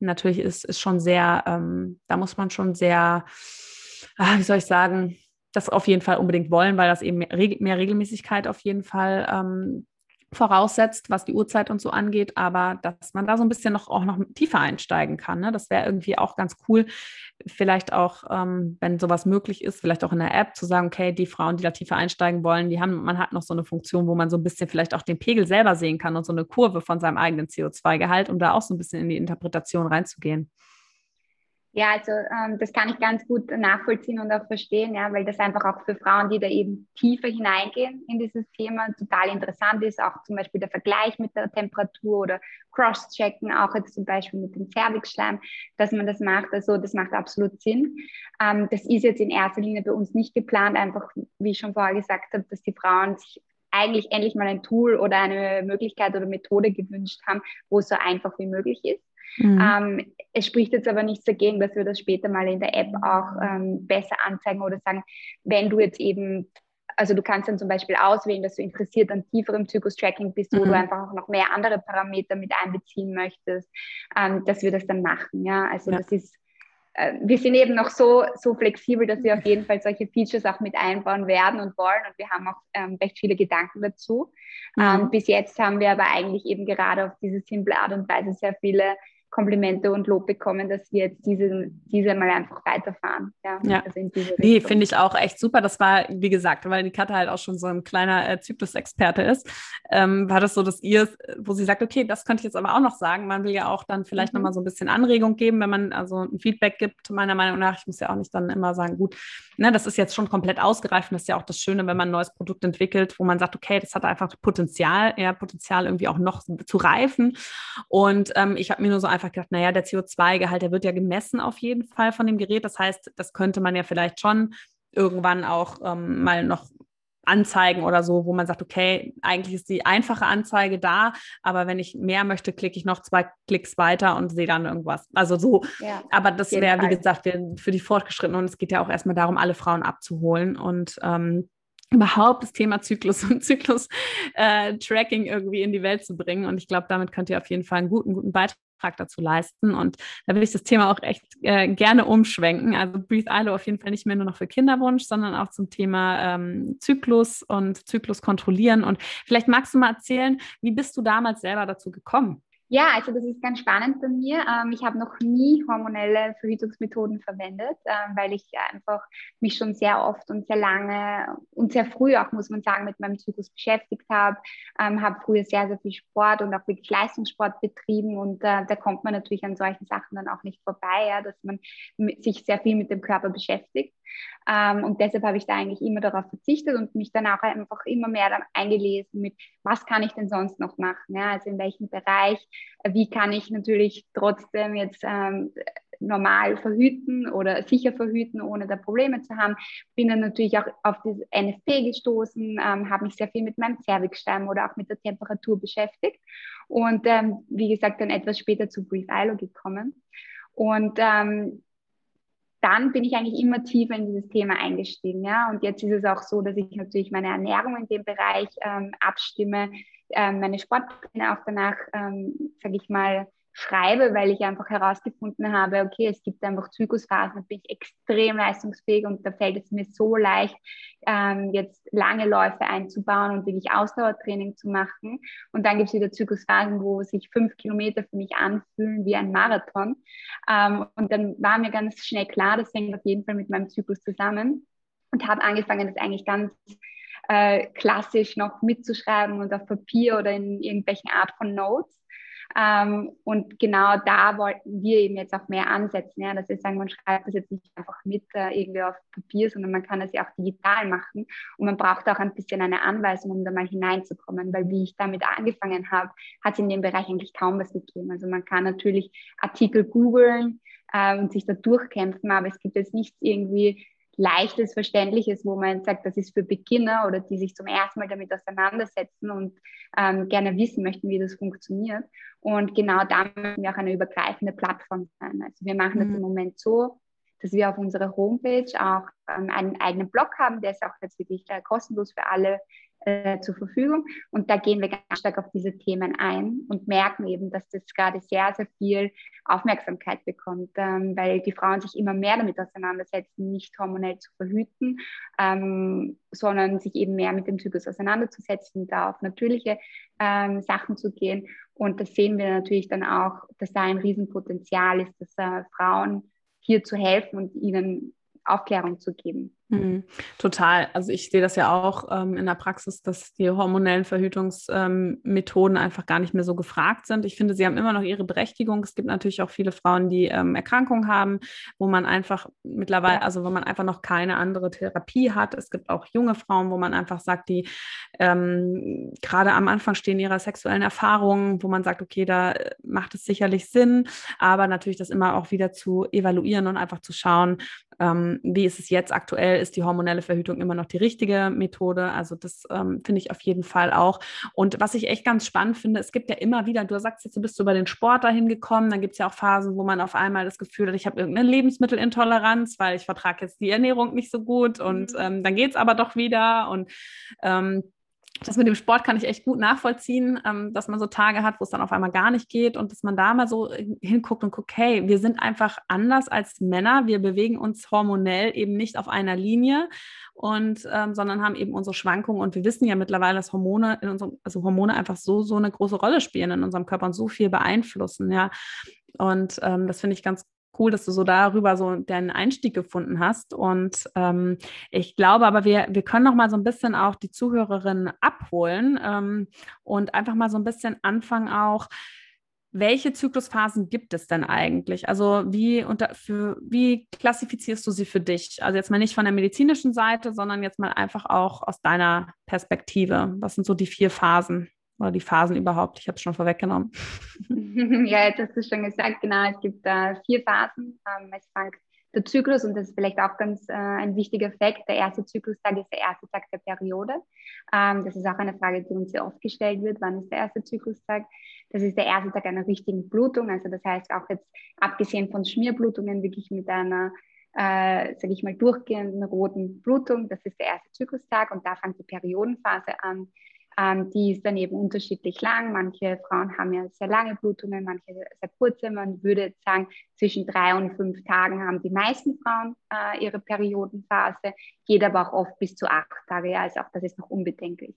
natürlich ist, ist schon sehr, ähm, da muss man schon sehr, ah, wie soll ich sagen, das auf jeden Fall unbedingt wollen, weil das eben mehr, mehr Regelmäßigkeit auf jeden Fall ähm, voraussetzt, was die Uhrzeit und so angeht, aber dass man da so ein bisschen noch auch noch tiefer einsteigen kann. Ne? Das wäre irgendwie auch ganz cool. Vielleicht auch, ähm, wenn sowas möglich ist, vielleicht auch in der App zu sagen, okay, die Frauen, die da tiefer einsteigen wollen, die haben, man hat noch so eine Funktion, wo man so ein bisschen vielleicht auch den Pegel selber sehen kann und so eine Kurve von seinem eigenen CO2-Gehalt, um da auch so ein bisschen in die Interpretation reinzugehen. Ja, also ähm, das kann ich ganz gut nachvollziehen und auch verstehen, ja, weil das einfach auch für Frauen, die da eben tiefer hineingehen in dieses Thema, total interessant ist. Auch zum Beispiel der Vergleich mit der Temperatur oder Cross-Checken, auch jetzt zum Beispiel mit dem Cervixschleim, dass man das macht. Also das macht absolut Sinn. Ähm, das ist jetzt in erster Linie bei uns nicht geplant, einfach wie ich schon vorher gesagt habe, dass die Frauen sich eigentlich endlich mal ein Tool oder eine Möglichkeit oder Methode gewünscht haben, wo es so einfach wie möglich ist. Mhm. Ähm, es spricht jetzt aber nichts dagegen, dass wir das später mal in der App auch ähm, besser anzeigen oder sagen, wenn du jetzt eben, also du kannst dann zum Beispiel auswählen, dass du interessiert an tieferem Zyklus-Tracking bist, wo mhm. du einfach auch noch mehr andere Parameter mit einbeziehen möchtest, ähm, dass wir das dann machen. Ja, also ja. das ist äh, wir sind eben noch so, so flexibel, dass wir auf jeden Fall solche Features auch mit einbauen werden und wollen. Und wir haben auch ähm, recht viele Gedanken dazu. Mhm. Ähm, bis jetzt haben wir aber eigentlich eben gerade auf diese simple Art und Weise sehr viele Komplimente und Lob bekommen, dass wir jetzt diese, diese mal einfach weiterfahren. Ja, ja. Also nee, finde ich auch echt super. Das war, wie gesagt, weil die Katha halt auch schon so ein kleiner äh, Zyklus-Experte ist, ähm, war das so, dass ihr, wo sie sagt, okay, das könnte ich jetzt aber auch noch sagen. Man will ja auch dann vielleicht mhm. nochmal so ein bisschen Anregung geben, wenn man also ein Feedback gibt, meiner Meinung nach. Ich muss ja auch nicht dann immer sagen, gut, ne, das ist jetzt schon komplett ausgereift. Und das ist ja auch das Schöne, wenn man ein neues Produkt entwickelt, wo man sagt, okay, das hat einfach Potenzial, eher Potenzial irgendwie auch noch zu reifen. Und ähm, ich habe mir nur so einfach einfach gedacht, naja, der CO2-Gehalt, der wird ja gemessen auf jeden Fall von dem Gerät. Das heißt, das könnte man ja vielleicht schon irgendwann auch ähm, mal noch Anzeigen oder so, wo man sagt, okay, eigentlich ist die einfache Anzeige da, aber wenn ich mehr möchte, klicke ich noch zwei Klicks weiter und sehe dann irgendwas. Also so. Ja, aber das wäre, wie gesagt, für die Fortgeschrittenen und es geht ja auch erstmal darum, alle Frauen abzuholen und ähm, überhaupt das Thema Zyklus und Zyklus-Tracking äh, irgendwie in die Welt zu bringen. Und ich glaube, damit könnt ihr auf jeden Fall einen guten, guten Beitrag dazu leisten. Und da will ich das Thema auch echt äh, gerne umschwenken. Also Breathe ILO auf jeden Fall nicht mehr nur noch für Kinderwunsch, sondern auch zum Thema ähm, Zyklus und Zyklus kontrollieren. Und vielleicht magst du mal erzählen, wie bist du damals selber dazu gekommen? Ja, also das ist ganz spannend bei mir. Ähm, ich habe noch nie hormonelle Verhütungsmethoden verwendet, ähm, weil ich einfach mich schon sehr oft und sehr lange und sehr früh auch, muss man sagen, mit meinem Zyklus beschäftigt habe. Ähm, habe früher sehr, sehr viel Sport und auch wirklich Leistungssport betrieben und äh, da kommt man natürlich an solchen Sachen dann auch nicht vorbei, ja, dass man sich sehr viel mit dem Körper beschäftigt. Ähm, und deshalb habe ich da eigentlich immer darauf verzichtet und mich dann auch einfach immer mehr eingelesen mit, was kann ich denn sonst noch machen? Ja? Also in welchem Bereich, wie kann ich natürlich trotzdem jetzt ähm, normal verhüten oder sicher verhüten, ohne da Probleme zu haben. Bin dann natürlich auch auf das NFP gestoßen, ähm, habe mich sehr viel mit meinem Zervixschleim oder auch mit der Temperatur beschäftigt und ähm, wie gesagt dann etwas später zu Brief ILO gekommen. Und ähm, dann bin ich eigentlich immer tiefer in dieses Thema eingestiegen. Ja? Und jetzt ist es auch so, dass ich natürlich meine Ernährung in dem Bereich ähm, abstimme, meine Sportpläne auch danach, ähm, sage ich mal, schreibe, weil ich einfach herausgefunden habe, okay, es gibt einfach Zyklusphasen, da bin ich extrem leistungsfähig und da fällt es mir so leicht, ähm, jetzt lange Läufe einzubauen und wirklich Ausdauertraining zu machen. Und dann gibt es wieder Zyklusphasen, wo sich fünf Kilometer für mich anfühlen wie ein Marathon. Ähm, und dann war mir ganz schnell klar, das hängt auf jeden Fall mit meinem Zyklus zusammen und habe angefangen, das eigentlich ganz äh, klassisch noch mitzuschreiben und auf Papier oder in irgendwelchen Art von Notes. Ähm, und genau da wollten wir eben jetzt auch mehr ansetzen, ja, dass wir sagen, man schreibt das jetzt nicht einfach mit äh, irgendwie auf Papier, sondern man kann das ja auch digital machen. Und man braucht auch ein bisschen eine Anweisung, um da mal hineinzukommen, weil wie ich damit angefangen habe, hat es in dem Bereich eigentlich kaum was gegeben. Also man kann natürlich Artikel googeln äh, und sich da durchkämpfen, aber es gibt jetzt nichts irgendwie leichtes, verständliches, wo man sagt, das ist für Beginner oder die sich zum ersten Mal damit auseinandersetzen und ähm, gerne wissen möchten, wie das funktioniert. Und genau da möchten wir auch eine übergreifende Plattform sein. Also wir machen mhm. das im Moment so, dass wir auf unserer Homepage auch ähm, einen eigenen Blog haben, der ist auch jetzt wirklich äh, kostenlos für alle äh, zur Verfügung. Und da gehen wir ganz stark auf diese Themen ein und merken eben, dass das gerade sehr, sehr viel Aufmerksamkeit bekommt, ähm, weil die Frauen sich immer mehr damit auseinandersetzen, nicht hormonell zu verhüten, ähm, sondern sich eben mehr mit dem Zyklus auseinanderzusetzen, da auf natürliche ähm, Sachen zu gehen. Und das sehen wir natürlich dann auch, dass da ein Riesenpotenzial ist, dass äh, Frauen hier zu helfen und ihnen Aufklärung zu geben. Mhm, total. Also ich sehe das ja auch ähm, in der Praxis, dass die hormonellen Verhütungsmethoden ähm, einfach gar nicht mehr so gefragt sind. Ich finde, sie haben immer noch ihre Berechtigung. Es gibt natürlich auch viele Frauen, die ähm, Erkrankungen haben, wo man einfach mittlerweile, also wo man einfach noch keine andere Therapie hat. Es gibt auch junge Frauen, wo man einfach sagt, die ähm, gerade am Anfang stehen ihrer sexuellen Erfahrungen, wo man sagt, okay, da äh, macht es sicherlich Sinn, aber natürlich das immer auch wieder zu evaluieren und einfach zu schauen, ähm, wie ist es jetzt aktuell? Ist die hormonelle Verhütung immer noch die richtige Methode? Also das ähm, finde ich auf jeden Fall auch. Und was ich echt ganz spannend finde, es gibt ja immer wieder, du sagst jetzt, du bist über den Sport dahin gekommen, dann gibt es ja auch Phasen, wo man auf einmal das Gefühl hat, ich habe irgendeine Lebensmittelintoleranz, weil ich vertrage jetzt die Ernährung nicht so gut und mhm. ähm, dann geht es aber doch wieder und ähm, das mit dem Sport kann ich echt gut nachvollziehen, ähm, dass man so Tage hat, wo es dann auf einmal gar nicht geht und dass man da mal so hinguckt und guckt, hey, wir sind einfach anders als Männer, wir bewegen uns hormonell eben nicht auf einer Linie und ähm, sondern haben eben unsere Schwankungen und wir wissen ja mittlerweile, dass Hormone in unserem, also Hormone einfach so so eine große Rolle spielen in unserem Körper und so viel beeinflussen, ja. Und ähm, das finde ich ganz cool, dass du so darüber so deinen Einstieg gefunden hast. Und ähm, ich glaube aber, wir, wir können noch mal so ein bisschen auch die Zuhörerinnen abholen ähm, und einfach mal so ein bisschen anfangen auch, welche Zyklusphasen gibt es denn eigentlich? Also wie, unter, für, wie klassifizierst du sie für dich? Also jetzt mal nicht von der medizinischen Seite, sondern jetzt mal einfach auch aus deiner Perspektive. Was sind so die vier Phasen? Oder die Phasen überhaupt? Ich habe es schon vorweggenommen. ja, jetzt hast du schon gesagt, genau, es gibt äh, vier Phasen. Ähm, es fängt der Zyklus, und das ist vielleicht auch ganz äh, ein wichtiger Fakt, der erste Zyklustag ist der erste Tag der Periode. Ähm, das ist auch eine Frage, die uns sehr oft gestellt wird, wann ist der erste Zyklustag? Das ist der erste Tag einer richtigen Blutung, also das heißt auch jetzt abgesehen von Schmierblutungen wirklich mit einer äh, sage ich mal, durchgehenden roten Blutung. Das ist der erste Zyklustag und da fängt die Periodenphase an. Ähm, die ist dann eben unterschiedlich lang. Manche Frauen haben ja sehr lange Blutungen, manche sehr kurze. Man würde sagen, zwischen drei und fünf Tagen haben die meisten Frauen äh, ihre Periodenphase, geht aber auch oft bis zu acht Tage. Ja, also auch das ist noch unbedenklich.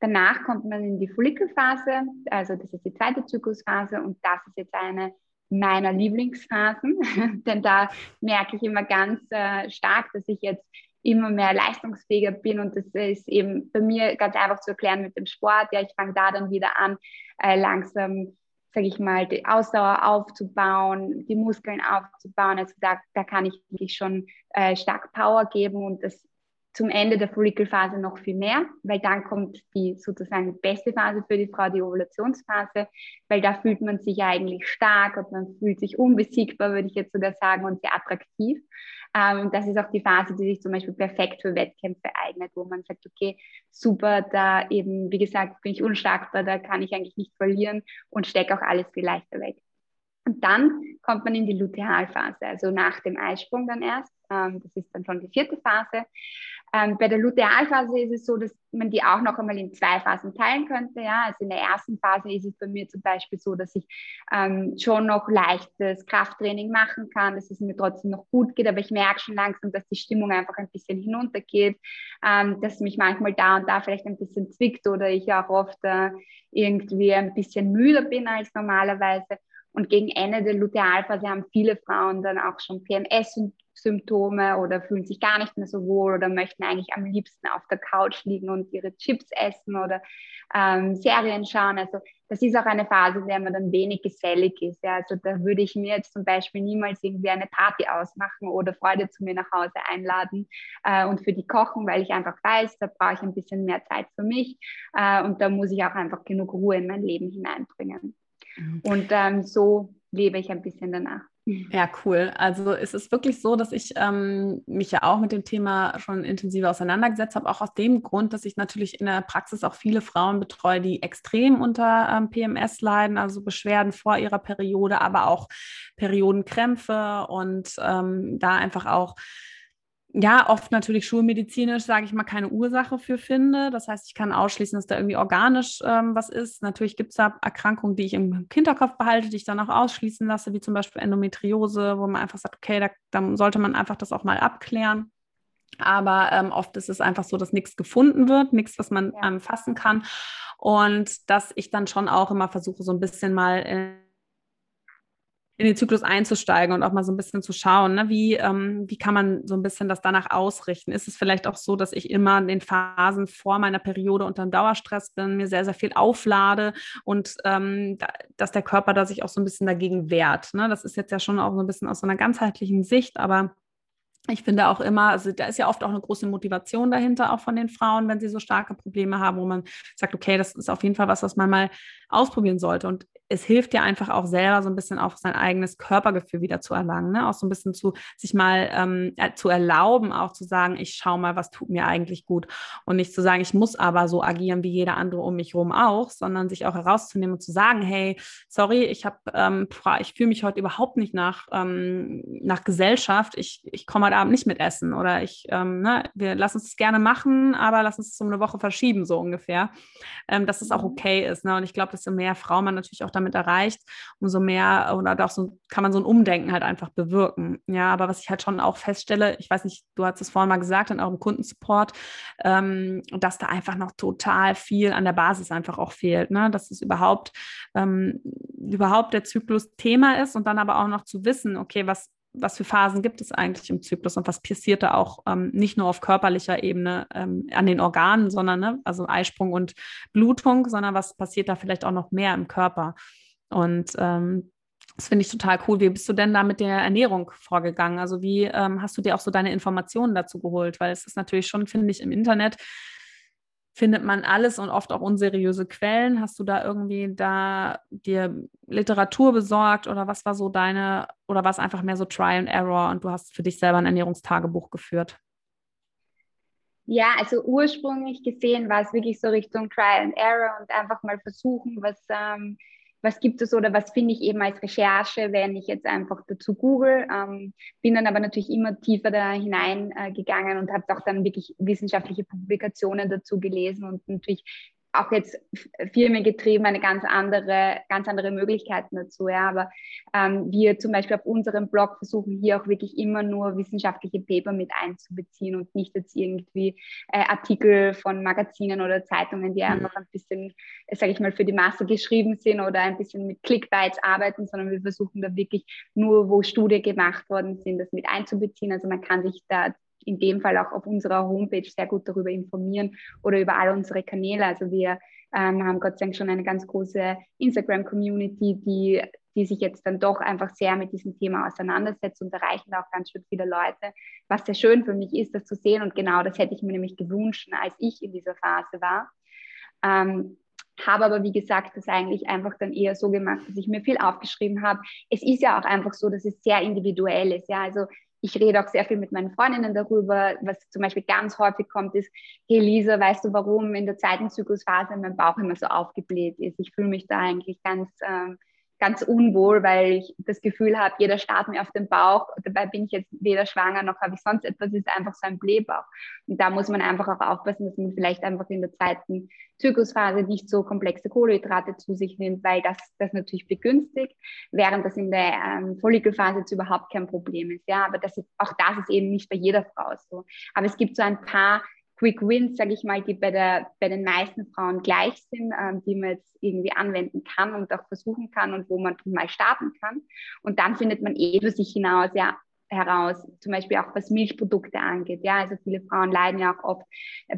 Danach kommt man in die Follikelphase, also das ist die zweite Zyklusphase und das ist jetzt eine meiner Lieblingsphasen, denn da merke ich immer ganz äh, stark, dass ich jetzt immer mehr leistungsfähiger bin und das ist eben bei mir ganz einfach zu erklären mit dem Sport. Ja, ich fange da dann wieder an, äh, langsam, sage ich mal, die Ausdauer aufzubauen, die Muskeln aufzubauen. Also da, da kann ich wirklich schon äh, stark Power geben und das zum Ende der Follikelphase noch viel mehr, weil dann kommt die sozusagen beste Phase für die Frau, die Ovulationsphase, weil da fühlt man sich eigentlich stark und man fühlt sich unbesiegbar, würde ich jetzt sogar sagen, und sehr attraktiv. Ähm, das ist auch die Phase, die sich zum Beispiel perfekt für Wettkämpfe eignet, wo man sagt, okay, super, da eben, wie gesagt, bin ich unschlagbar, da kann ich eigentlich nicht verlieren und stecke auch alles viel leichter weg. Und dann kommt man in die Lutealphase, also nach dem Eisprung dann erst. Ähm, das ist dann schon die vierte Phase. Ähm, bei der Lutealphase ist es so, dass man die auch noch einmal in zwei Phasen teilen könnte. Ja? Also in der ersten Phase ist es bei mir zum Beispiel so, dass ich ähm, schon noch leichtes Krafttraining machen kann, dass es mir trotzdem noch gut geht, aber ich merke schon langsam, dass die Stimmung einfach ein bisschen hinuntergeht, ähm, dass mich manchmal da und da vielleicht ein bisschen zwickt oder ich auch oft äh, irgendwie ein bisschen müder bin als normalerweise. Und gegen Ende der Lutealphase haben viele Frauen dann auch schon PMS-Symptome Symptome oder fühlen sich gar nicht mehr so wohl oder möchten eigentlich am liebsten auf der Couch liegen und ihre Chips essen oder ähm, Serien schauen. Also das ist auch eine Phase, in der man dann wenig gesellig ist. Ja. Also da würde ich mir jetzt zum Beispiel niemals irgendwie eine Party ausmachen oder Freunde zu mir nach Hause einladen äh, und für die kochen, weil ich einfach weiß, da brauche ich ein bisschen mehr Zeit für mich äh, und da muss ich auch einfach genug Ruhe in mein Leben hineinbringen. Mhm. Und ähm, so lebe ich ein bisschen danach. Ja, cool. Also es ist wirklich so, dass ich ähm, mich ja auch mit dem Thema schon intensiver auseinandergesetzt habe, auch aus dem Grund, dass ich natürlich in der Praxis auch viele Frauen betreue, die extrem unter ähm, PMS leiden, also Beschwerden vor ihrer Periode, aber auch Periodenkrämpfe und ähm, da einfach auch ja, oft natürlich schulmedizinisch, sage ich mal, keine Ursache für finde. Das heißt, ich kann ausschließen, dass da irgendwie organisch ähm, was ist. Natürlich gibt es da Erkrankungen, die ich im Hinterkopf behalte, die ich dann auch ausschließen lasse, wie zum Beispiel Endometriose, wo man einfach sagt, okay, da, da sollte man einfach das auch mal abklären. Aber ähm, oft ist es einfach so, dass nichts gefunden wird, nichts, was man ja. ähm, fassen kann. Und dass ich dann schon auch immer versuche, so ein bisschen mal in den Zyklus einzusteigen und auch mal so ein bisschen zu schauen, ne? wie, ähm, wie kann man so ein bisschen das danach ausrichten? Ist es vielleicht auch so, dass ich immer in den Phasen vor meiner Periode unter dem Dauerstress bin, mir sehr, sehr viel auflade und ähm, da, dass der Körper da sich auch so ein bisschen dagegen wehrt? Ne? Das ist jetzt ja schon auch so ein bisschen aus so einer ganzheitlichen Sicht, aber ich finde auch immer, also da ist ja oft auch eine große Motivation dahinter, auch von den Frauen, wenn sie so starke Probleme haben, wo man sagt, okay, das ist auf jeden Fall was, was man mal ausprobieren sollte. Und es hilft ja einfach auch selber so ein bisschen auch sein eigenes Körpergefühl wieder zu erlangen, ne? auch so ein bisschen zu sich mal ähm, äh, zu erlauben, auch zu sagen, ich schaue mal, was tut mir eigentlich gut und nicht zu sagen, ich muss aber so agieren wie jeder andere um mich herum auch, sondern sich auch herauszunehmen und zu sagen, hey, sorry, ich habe, ähm, ich fühle mich heute überhaupt nicht nach ähm, nach Gesellschaft, ich ich komme heute Abend nicht mit essen oder ich, ähm, ne, wir lassen es gerne machen, aber lass uns es um eine Woche verschieben so ungefähr, ähm, dass es auch mhm. okay ist, ne? Und ich glaube, desto mehr Frauen man natürlich auch damit erreicht, umso mehr oder auch so kann man so ein Umdenken halt einfach bewirken. Ja, aber was ich halt schon auch feststelle, ich weiß nicht, du hast es vorhin mal gesagt in eurem Kundensupport, ähm, dass da einfach noch total viel an der Basis einfach auch fehlt, ne? dass es überhaupt ähm, überhaupt der Zyklus Thema ist und dann aber auch noch zu wissen, okay, was was für Phasen gibt es eigentlich im Zyklus und was passiert da auch ähm, nicht nur auf körperlicher Ebene ähm, an den Organen, sondern ne, also Eisprung und Blutung, sondern was passiert da vielleicht auch noch mehr im Körper. Und ähm, das finde ich total cool. Wie bist du denn da mit der Ernährung vorgegangen? Also wie ähm, hast du dir auch so deine Informationen dazu geholt? Weil es ist natürlich schon, finde ich, im Internet findet man alles und oft auch unseriöse Quellen. Hast du da irgendwie da dir Literatur besorgt oder was war so deine, oder war es einfach mehr so Try and Error und du hast für dich selber ein Ernährungstagebuch geführt? Ja, also ursprünglich gesehen war es wirklich so Richtung Try and Error und einfach mal versuchen, was, ähm, was gibt es oder was finde ich eben als Recherche, wenn ich jetzt einfach dazu google. Ähm, bin dann aber natürlich immer tiefer da hineingegangen äh, und habe auch dann wirklich wissenschaftliche Publikationen dazu gelesen und natürlich auch jetzt firmengetrieben eine ganz andere, ganz andere Möglichkeiten dazu. Ja. Aber ähm, wir zum Beispiel auf unserem Blog versuchen hier auch wirklich immer nur wissenschaftliche Paper mit einzubeziehen und nicht jetzt irgendwie äh, Artikel von Magazinen oder Zeitungen, die mhm. einfach ein bisschen, sage ich mal, für die Masse geschrieben sind oder ein bisschen mit Clickbites arbeiten, sondern wir versuchen da wirklich nur, wo Studien gemacht worden sind, das mit einzubeziehen. Also man kann sich da in dem Fall auch auf unserer Homepage sehr gut darüber informieren oder über all unsere Kanäle. Also wir ähm, haben Gott sei Dank schon eine ganz große Instagram-Community, die, die sich jetzt dann doch einfach sehr mit diesem Thema auseinandersetzt und erreichen auch ganz schön viele Leute, was sehr schön für mich ist, das zu sehen. Und genau das hätte ich mir nämlich gewünscht, als ich in dieser Phase war. Ähm, habe aber, wie gesagt, das eigentlich einfach dann eher so gemacht, dass ich mir viel aufgeschrieben habe. Es ist ja auch einfach so, dass es sehr individuell ist. Ja, also ich rede auch sehr viel mit meinen Freundinnen darüber. Was zum Beispiel ganz häufig kommt, ist, hey Lisa, weißt du, warum in der zweiten Zyklusphase mein Bauch immer so aufgebläht ist? Ich fühle mich da eigentlich ganz ähm, ganz unwohl, weil ich das Gefühl habe, jeder starrt mir auf den Bauch. Dabei bin ich jetzt weder schwanger noch habe ich sonst etwas. Es ist einfach so ein Blähbauch. Und da muss man einfach auch aufpassen, dass man vielleicht einfach in der zweiten Zyklusphase nicht so komplexe Kohlenhydrate zu sich nimmt, weil das das natürlich begünstigt, während das in der ähm, Follikelphase jetzt überhaupt kein Problem ist. Ja, aber das ist, auch das ist eben nicht bei jeder Frau so. Aber es gibt so ein paar Quick Wins, sage ich mal, die bei, der, bei den meisten Frauen gleich sind, ähm, die man jetzt irgendwie anwenden kann und auch versuchen kann und wo man mal starten kann. Und dann findet man eh für sich hinaus, ja, heraus, zum Beispiel auch was Milchprodukte angeht. Ja, also viele Frauen leiden ja auch oft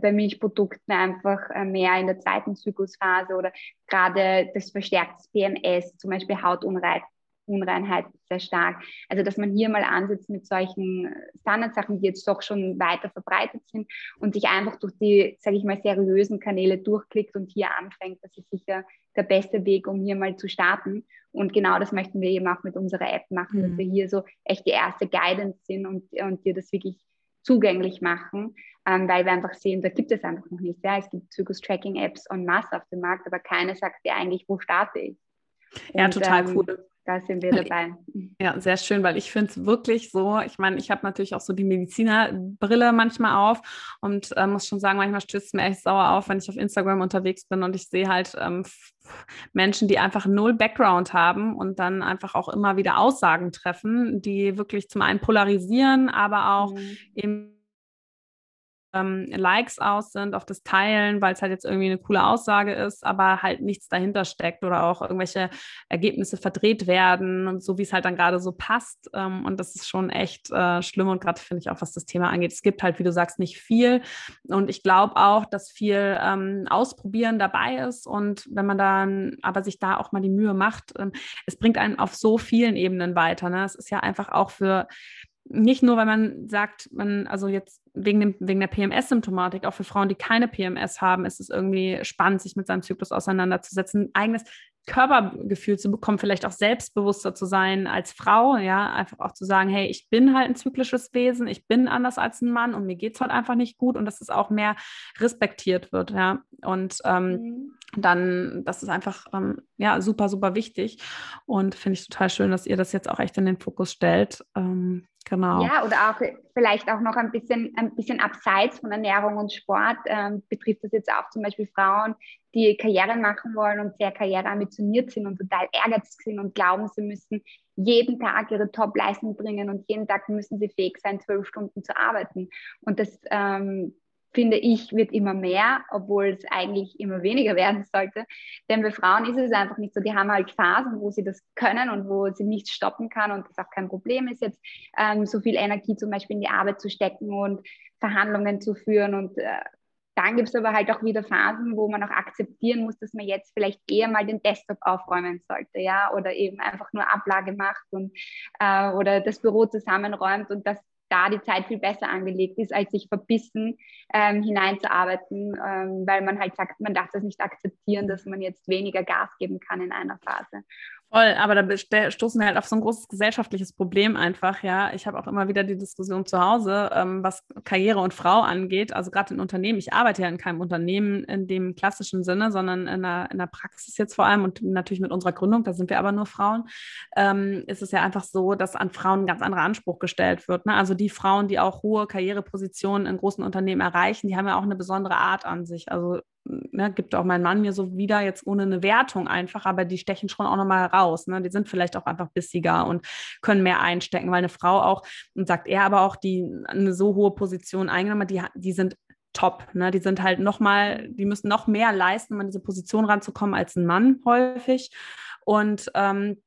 bei Milchprodukten einfach äh, mehr in der zweiten Zyklusphase oder gerade das verstärkte PMS, zum Beispiel Hautunreinheit, Unreinheit sehr stark. Also dass man hier mal ansetzt mit solchen Standardsachen, die jetzt doch schon weiter verbreitet sind und sich einfach durch die, sage ich mal, seriösen Kanäle durchklickt und hier anfängt. Das ist sicher der beste Weg, um hier mal zu starten. Und genau das möchten wir eben auch mit unserer App machen, mhm. dass wir hier so echt die erste Guidance sind und, und dir das wirklich zugänglich machen, ähm, weil wir einfach sehen, da gibt es einfach noch nicht. Ja, es gibt Zyklus-Tracking-Apps en masse auf dem Markt, aber keine sagt dir eigentlich, wo starte ich. Ja, und, total ähm, cool da sind wir dabei. Ja, sehr schön, weil ich finde es wirklich so, ich meine, ich habe natürlich auch so die Medizinerbrille manchmal auf und äh, muss schon sagen, manchmal stößt es mir echt sauer auf, wenn ich auf Instagram unterwegs bin und ich sehe halt ähm, Menschen, die einfach null Background haben und dann einfach auch immer wieder Aussagen treffen, die wirklich zum einen polarisieren, aber auch mhm. eben ähm, Likes aus sind auf das Teilen, weil es halt jetzt irgendwie eine coole Aussage ist, aber halt nichts dahinter steckt oder auch irgendwelche Ergebnisse verdreht werden und so wie es halt dann gerade so passt. Ähm, und das ist schon echt äh, schlimm und gerade finde ich auch, was das Thema angeht. Es gibt halt, wie du sagst, nicht viel. Und ich glaube auch, dass viel ähm, Ausprobieren dabei ist und wenn man dann aber sich da auch mal die Mühe macht, ähm, es bringt einen auf so vielen Ebenen weiter. Ne? Es ist ja einfach auch für nicht nur, weil man sagt, man, also jetzt wegen, dem, wegen der PMS-Symptomatik, auch für Frauen, die keine PMS haben, ist es irgendwie spannend, sich mit seinem Zyklus auseinanderzusetzen, ein eigenes Körpergefühl zu bekommen, vielleicht auch selbstbewusster zu sein als Frau, ja, einfach auch zu sagen, hey, ich bin halt ein zyklisches Wesen, ich bin anders als ein Mann und mir geht es halt einfach nicht gut und dass es auch mehr respektiert wird, ja. Und ähm, mhm. dann, das ist einfach ähm, ja super, super wichtig. Und finde ich total schön, dass ihr das jetzt auch echt in den Fokus stellt. Ähm, Genau. Ja, oder auch vielleicht auch noch ein bisschen, ein bisschen abseits von Ernährung und Sport ähm, betrifft das jetzt auch zum Beispiel Frauen, die Karriere machen wollen und sehr karriereambitioniert sind und total ehrgeizig sind und glauben, sie müssen jeden Tag ihre Top-Leistung bringen und jeden Tag müssen sie fähig sein, zwölf Stunden zu arbeiten. Und das ähm, finde ich, wird immer mehr, obwohl es eigentlich immer weniger werden sollte. Denn bei Frauen ist es einfach nicht so. Die haben halt Phasen, wo sie das können und wo sie nichts stoppen kann und das auch kein Problem ist, jetzt ähm, so viel Energie zum Beispiel in die Arbeit zu stecken und Verhandlungen zu führen. Und äh, dann gibt es aber halt auch wieder Phasen, wo man auch akzeptieren muss, dass man jetzt vielleicht eher mal den Desktop aufräumen sollte, ja, oder eben einfach nur Ablage macht und äh, oder das Büro zusammenräumt und das da die Zeit viel besser angelegt ist, als sich verbissen ähm, hineinzuarbeiten, ähm, weil man halt sagt, man darf das nicht akzeptieren, dass man jetzt weniger Gas geben kann in einer Phase. Voll, aber da stoßen wir halt auf so ein großes gesellschaftliches Problem einfach, ja. Ich habe auch immer wieder die Diskussion zu Hause, ähm, was Karriere und Frau angeht. Also gerade in Unternehmen. Ich arbeite ja in keinem Unternehmen in dem klassischen Sinne, sondern in der, in der Praxis jetzt vor allem und natürlich mit unserer Gründung, da sind wir aber nur Frauen, ähm, ist es ja einfach so, dass an Frauen ein ganz anderer Anspruch gestellt wird. Ne? Also die Frauen, die auch hohe Karrierepositionen in großen Unternehmen erreichen, die haben ja auch eine besondere Art an sich. Also ne, gibt auch mein Mann mir so wieder, jetzt ohne eine Wertung einfach, aber die stechen schon auch nochmal raus. Ne? Die sind vielleicht auch einfach bissiger und können mehr einstecken, weil eine Frau auch, und sagt er aber auch, die eine so hohe Position eingenommen hat, die, die sind top. Ne? Die sind halt nochmal, die müssen noch mehr leisten, um an diese Position ranzukommen als ein Mann häufig. Und ähm,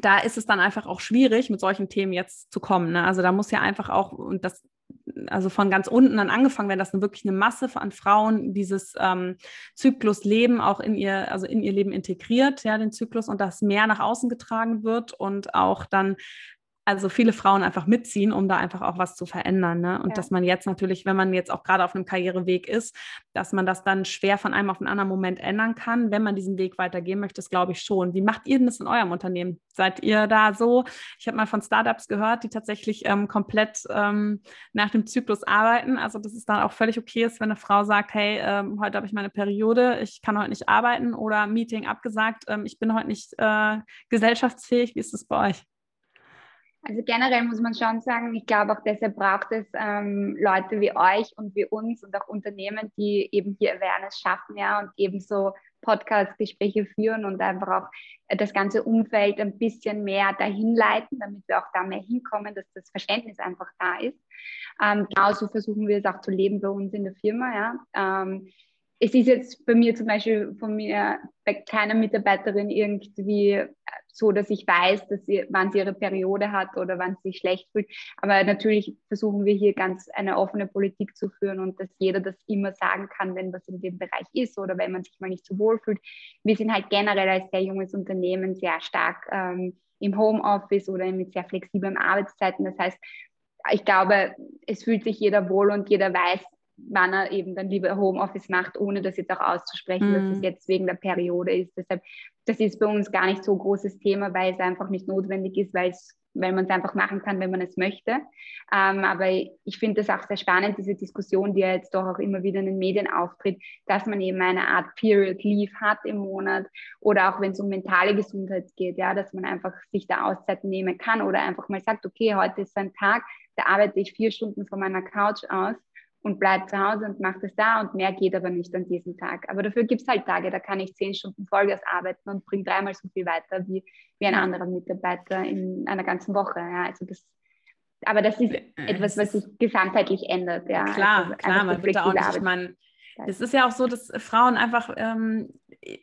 da ist es dann einfach auch schwierig, mit solchen Themen jetzt zu kommen. Ne? Also da muss ja einfach auch, und das also von ganz unten dann angefangen werden, dass wirklich eine Masse an Frauen dieses ähm, Zyklusleben auch in ihr, also in ihr Leben integriert, ja, den Zyklus und das mehr nach außen getragen wird und auch dann also viele Frauen einfach mitziehen, um da einfach auch was zu verändern. Ne? Und ja. dass man jetzt natürlich, wenn man jetzt auch gerade auf einem Karriereweg ist, dass man das dann schwer von einem auf einen anderen Moment ändern kann. Wenn man diesen Weg weitergehen möchte, das glaube ich schon. Wie macht ihr denn das in eurem Unternehmen? Seid ihr da so? Ich habe mal von Startups gehört, die tatsächlich ähm, komplett ähm, nach dem Zyklus arbeiten. Also dass es dann auch völlig okay ist, wenn eine Frau sagt, hey, ähm, heute habe ich meine Periode, ich kann heute nicht arbeiten oder Meeting abgesagt, ähm, ich bin heute nicht äh, gesellschaftsfähig. Wie ist das bei euch? Also generell muss man schon sagen, ich glaube auch deshalb braucht es ähm, Leute wie euch und wie uns und auch Unternehmen, die eben hier Awareness schaffen, ja, und eben so Podcast-Gespräche führen und einfach auch das ganze Umfeld ein bisschen mehr dahin leiten, damit wir auch da mehr hinkommen, dass das Verständnis einfach da ist. Ähm, genauso versuchen wir es auch zu leben bei uns in der Firma, ja. Ähm, es ist jetzt bei mir zum Beispiel von mir bei keiner Mitarbeiterin irgendwie so, dass ich weiß, dass sie, wann sie ihre Periode hat oder wann sie sich schlecht fühlt. Aber natürlich versuchen wir hier ganz eine offene Politik zu führen und dass jeder das immer sagen kann, wenn was in dem Bereich ist oder wenn man sich mal nicht so wohl fühlt. Wir sind halt generell als sehr junges Unternehmen sehr stark ähm, im Homeoffice oder mit sehr flexiblen Arbeitszeiten. Das heißt, ich glaube, es fühlt sich jeder wohl und jeder weiß, wann er eben dann lieber Homeoffice macht, ohne das jetzt auch auszusprechen, mm. dass es mhm. jetzt wegen der Periode ist. Deshalb, das ist bei uns gar nicht so großes Thema, weil es einfach nicht notwendig ist, weil es weil man es einfach machen kann, wenn man es möchte. Ähm, aber ich finde das auch sehr spannend, diese Diskussion, die ja jetzt doch auch immer wieder in den Medien auftritt, dass man eben eine Art Period Leave hat im Monat oder auch wenn es um mentale Gesundheit geht, ja, dass man einfach sich da Auszeiten nehmen kann oder einfach mal sagt, okay, heute ist ein Tag, da arbeite ich vier Stunden von meiner Couch aus und bleibe zu Hause und mache das da und mehr geht aber nicht an diesem Tag. Aber dafür gibt es halt Tage, da kann ich zehn Stunden Vollgas arbeiten und bringe dreimal so viel weiter wie, wie ein anderer Mitarbeiter in einer ganzen Woche. Ja, also das, aber das ist äh, etwas, was sich gesamtheitlich ändert. Ja. Klar, also klar, man wird da auch nicht, ich meine, es ist ja auch so, dass Frauen einfach ähm,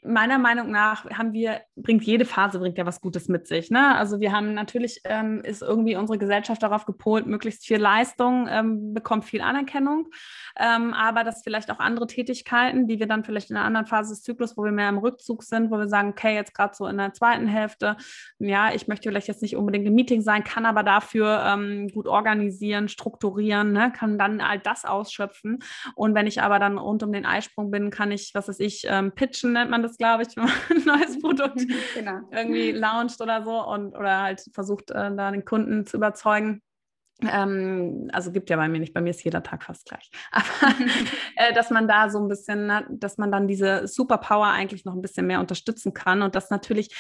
meiner Meinung nach haben wir, bringt jede Phase bringt ja was Gutes mit sich. Ne? Also wir haben natürlich, ähm, ist irgendwie unsere Gesellschaft darauf gepolt, möglichst viel Leistung, ähm, bekommt viel Anerkennung, ähm, aber dass vielleicht auch andere Tätigkeiten, die wir dann vielleicht in einer anderen Phase des Zyklus, wo wir mehr im Rückzug sind, wo wir sagen, okay, jetzt gerade so in der zweiten Hälfte, ja, ich möchte vielleicht jetzt nicht unbedingt im Meeting sein, kann aber dafür ähm, gut organisieren, strukturieren, ne? kann dann all das ausschöpfen. Und wenn ich aber dann rund um den Eisprung bin, kann ich, was weiß ich, ähm, pitchen, nennt man das, glaube ich, wenn man ein neues Produkt genau. irgendwie launcht oder so und oder halt versucht, äh, da den Kunden zu überzeugen. Ähm, also gibt ja bei mir nicht, bei mir ist jeder Tag fast gleich. Aber äh, dass man da so ein bisschen, dass man dann diese Superpower eigentlich noch ein bisschen mehr unterstützen kann und das natürlich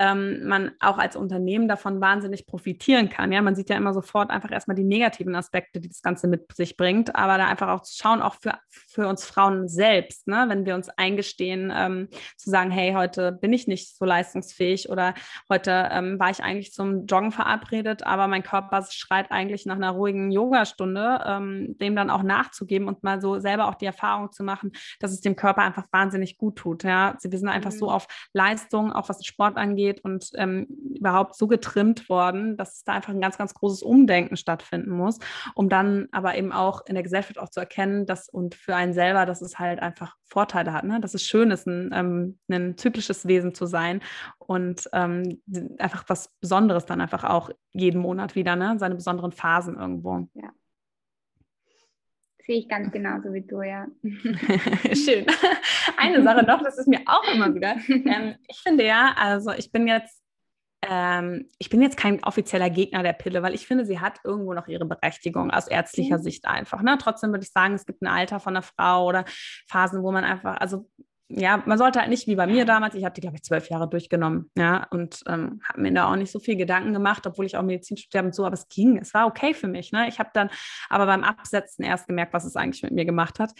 ähm, man auch als Unternehmen davon wahnsinnig profitieren kann. Ja, man sieht ja immer sofort einfach erstmal die negativen Aspekte, die das Ganze mit sich bringt, aber da einfach auch zu schauen, auch für, für uns Frauen selbst, ne? wenn wir uns eingestehen, ähm, zu sagen, hey, heute bin ich nicht so leistungsfähig oder heute ähm, war ich eigentlich zum Joggen verabredet, aber mein Körper schreit eigentlich nach einer ruhigen Yogastunde, ähm, dem dann auch nachzugeben und mal so selber auch die Erfahrung zu machen, dass es dem Körper einfach wahnsinnig gut tut. Ja, wir sind einfach mhm. so auf Leistung, auch was den Sport angeht, geht und ähm, überhaupt so getrimmt worden, dass da einfach ein ganz, ganz großes Umdenken stattfinden muss, um dann aber eben auch in der Gesellschaft auch zu erkennen, dass und für einen selber, dass es halt einfach Vorteile hat, ne? dass es schön ist, ein, ähm, ein zyklisches Wesen zu sein und ähm, einfach was Besonderes dann einfach auch jeden Monat wieder, ne? seine besonderen Phasen irgendwo. Ja. Sehe ich ganz genauso wie du, ja. Schön. Eine Sache noch, das ist mir auch immer wieder. Ähm, ich finde ja, also ich bin jetzt ähm, ich bin jetzt kein offizieller Gegner der Pille, weil ich finde, sie hat irgendwo noch ihre Berechtigung aus ärztlicher mhm. Sicht einfach. Ne? Trotzdem würde ich sagen, es gibt ein Alter von einer Frau oder Phasen, wo man einfach, also ja, man sollte halt nicht wie bei mir damals, ich habe die, glaube ich, zwölf Jahre durchgenommen, ja, und ähm, habe mir da auch nicht so viel Gedanken gemacht, obwohl ich auch Medizin studiert und so, aber es ging, es war okay für mich, ne? Ich habe dann aber beim Absetzen erst gemerkt, was es eigentlich mit mir gemacht hat.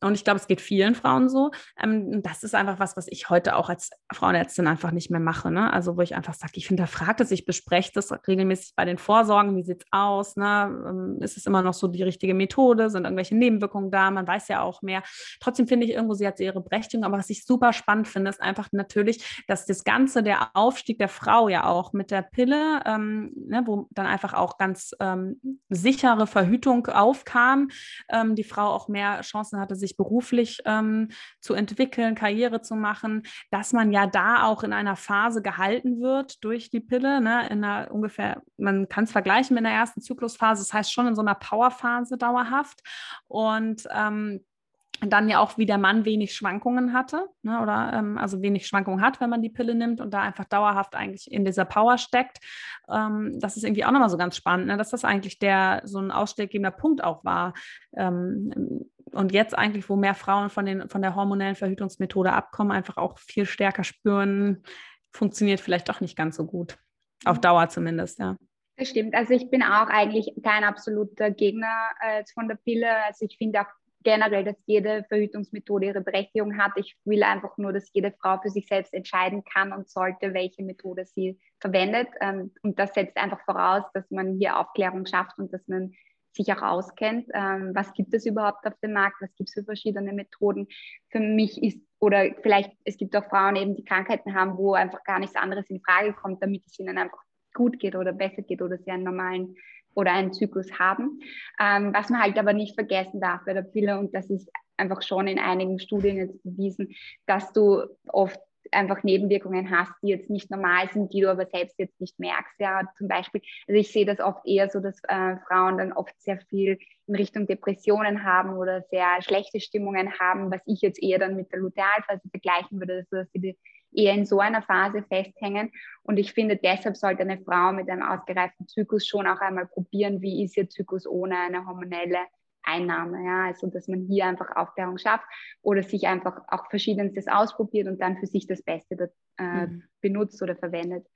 Und ich glaube, es geht vielen Frauen so. Ähm, das ist einfach was, was ich heute auch als Frauenärztin einfach nicht mehr mache. Ne? Also wo ich einfach sage, ich hinterfrage das, ich bespreche das regelmäßig bei den Vorsorgen, wie sieht es aus? Ne? Ähm, ist es immer noch so die richtige Methode? Sind irgendwelche Nebenwirkungen da? Man weiß ja auch mehr. Trotzdem finde ich irgendwo, sie hat ihre Berechtigung. Aber was ich super spannend finde, ist einfach natürlich, dass das Ganze, der Aufstieg der Frau ja auch mit der Pille, ähm, ne, wo dann einfach auch ganz ähm, sichere Verhütung aufkam, ähm, die Frau auch mehr Chancen hatte, sich beruflich ähm, zu entwickeln, Karriere zu machen, dass man ja da auch in einer Phase gehalten wird durch die Pille, ne, in einer ungefähr, man kann es vergleichen mit einer ersten Zyklusphase, das heißt schon in so einer Powerphase dauerhaft. Und ähm, dann ja auch wie der Mann wenig Schwankungen hatte, ne, oder ähm, also wenig Schwankungen hat, wenn man die Pille nimmt und da einfach dauerhaft eigentlich in dieser Power steckt. Ähm, das ist irgendwie auch nochmal so ganz spannend, ne, dass das eigentlich der so ein ausschlaggebender Punkt auch war. Ähm, und jetzt eigentlich, wo mehr Frauen von, den, von der hormonellen Verhütungsmethode abkommen, einfach auch viel stärker spüren, funktioniert vielleicht doch nicht ganz so gut. Auf mhm. Dauer zumindest, ja. Das stimmt. Also ich bin auch eigentlich kein absoluter Gegner äh, von der Pille. Also ich finde auch generell, dass jede Verhütungsmethode ihre Berechtigung hat. Ich will einfach nur, dass jede Frau für sich selbst entscheiden kann und sollte, welche Methode sie verwendet. Ähm, und das setzt einfach voraus, dass man hier Aufklärung schafft und dass man sich auch auskennt. Ähm, was gibt es überhaupt auf dem Markt? Was gibt es für verschiedene Methoden? Für mich ist, oder vielleicht, es gibt auch Frauen eben, die Krankheiten haben, wo einfach gar nichts anderes in Frage kommt, damit es ihnen einfach gut geht oder besser geht oder sie einen normalen oder einen Zyklus haben. Ähm, was man halt aber nicht vergessen darf bei der Pille, und das ist einfach schon in einigen Studien jetzt bewiesen, dass du oft einfach Nebenwirkungen hast, die jetzt nicht normal sind, die du aber selbst jetzt nicht merkst. Ja, zum Beispiel, also ich sehe das oft eher so, dass äh, Frauen dann oft sehr viel in Richtung Depressionen haben oder sehr schlechte Stimmungen haben, was ich jetzt eher dann mit der Lutealphase vergleichen würde, also dass sie eher in so einer Phase festhängen. Und ich finde, deshalb sollte eine Frau mit einem ausgereiften Zyklus schon auch einmal probieren, wie ist ihr Zyklus ohne eine hormonelle Einnahme. Ja? Also, dass man hier einfach Aufklärung schafft oder sich einfach auch verschiedenstes ausprobiert und dann für sich das Beste äh, mhm. benutzt oder verwendet.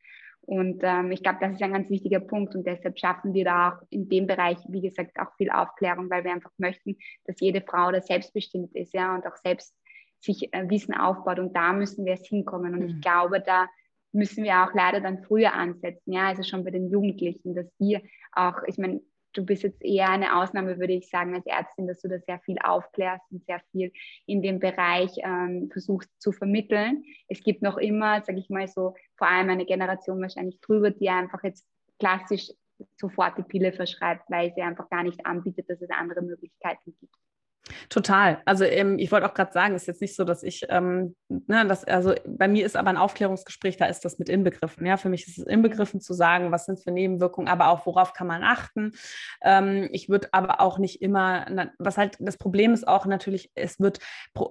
Und ähm, ich glaube, das ist ein ganz wichtiger Punkt und deshalb schaffen wir da auch in dem Bereich, wie gesagt, auch viel Aufklärung, weil wir einfach möchten, dass jede Frau da selbstbestimmt ist ja, und auch selbst sich äh, Wissen aufbaut und da müssen wir es hinkommen. Und mhm. ich glaube, da müssen wir auch leider dann früher ansetzen, ja, also schon bei den Jugendlichen, dass wir auch, ich meine, du bist jetzt eher eine Ausnahme, würde ich sagen, als Ärztin, dass du da sehr viel aufklärst und sehr viel in dem Bereich ähm, versuchst zu vermitteln. Es gibt noch immer, sage ich mal so, vor allem eine Generation wahrscheinlich drüber, die einfach jetzt klassisch sofort die Pille verschreibt, weil sie einfach gar nicht anbietet, dass es andere Möglichkeiten gibt. Total. Also ähm, ich wollte auch gerade sagen, es ist jetzt nicht so, dass ich, ähm, ne, das, also bei mir ist aber ein Aufklärungsgespräch, da ist das mit inbegriffen. Ja, für mich ist es inbegriffen zu sagen, was sind für Nebenwirkungen, aber auch worauf kann man achten. Ähm, ich würde aber auch nicht immer, was halt das Problem ist auch natürlich, es wird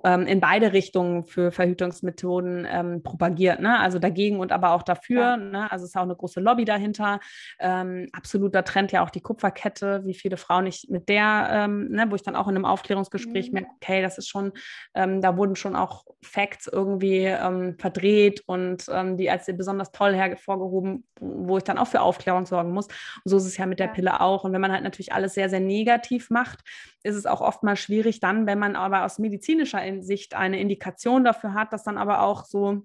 ähm, in beide Richtungen für Verhütungsmethoden ähm, propagiert. Ne? Also dagegen und aber auch dafür. Ja. Ne? Also es ist auch eine große Lobby dahinter. Ähm, absoluter Trend ja auch die Kupferkette, wie viele Frauen nicht mit der, ne, wo ich dann auch in einem Aufklärungsgespräch Bewerbungsgespräch mhm. merke, okay, das ist schon, ähm, da wurden schon auch Facts irgendwie ähm, verdreht und ähm, die als besonders toll hervorgehoben, wo ich dann auch für Aufklärung sorgen muss. Und so ist es ja mit der Pille auch. Und wenn man halt natürlich alles sehr, sehr negativ macht, ist es auch oftmals schwierig dann, wenn man aber aus medizinischer Sicht eine Indikation dafür hat, dass dann aber auch so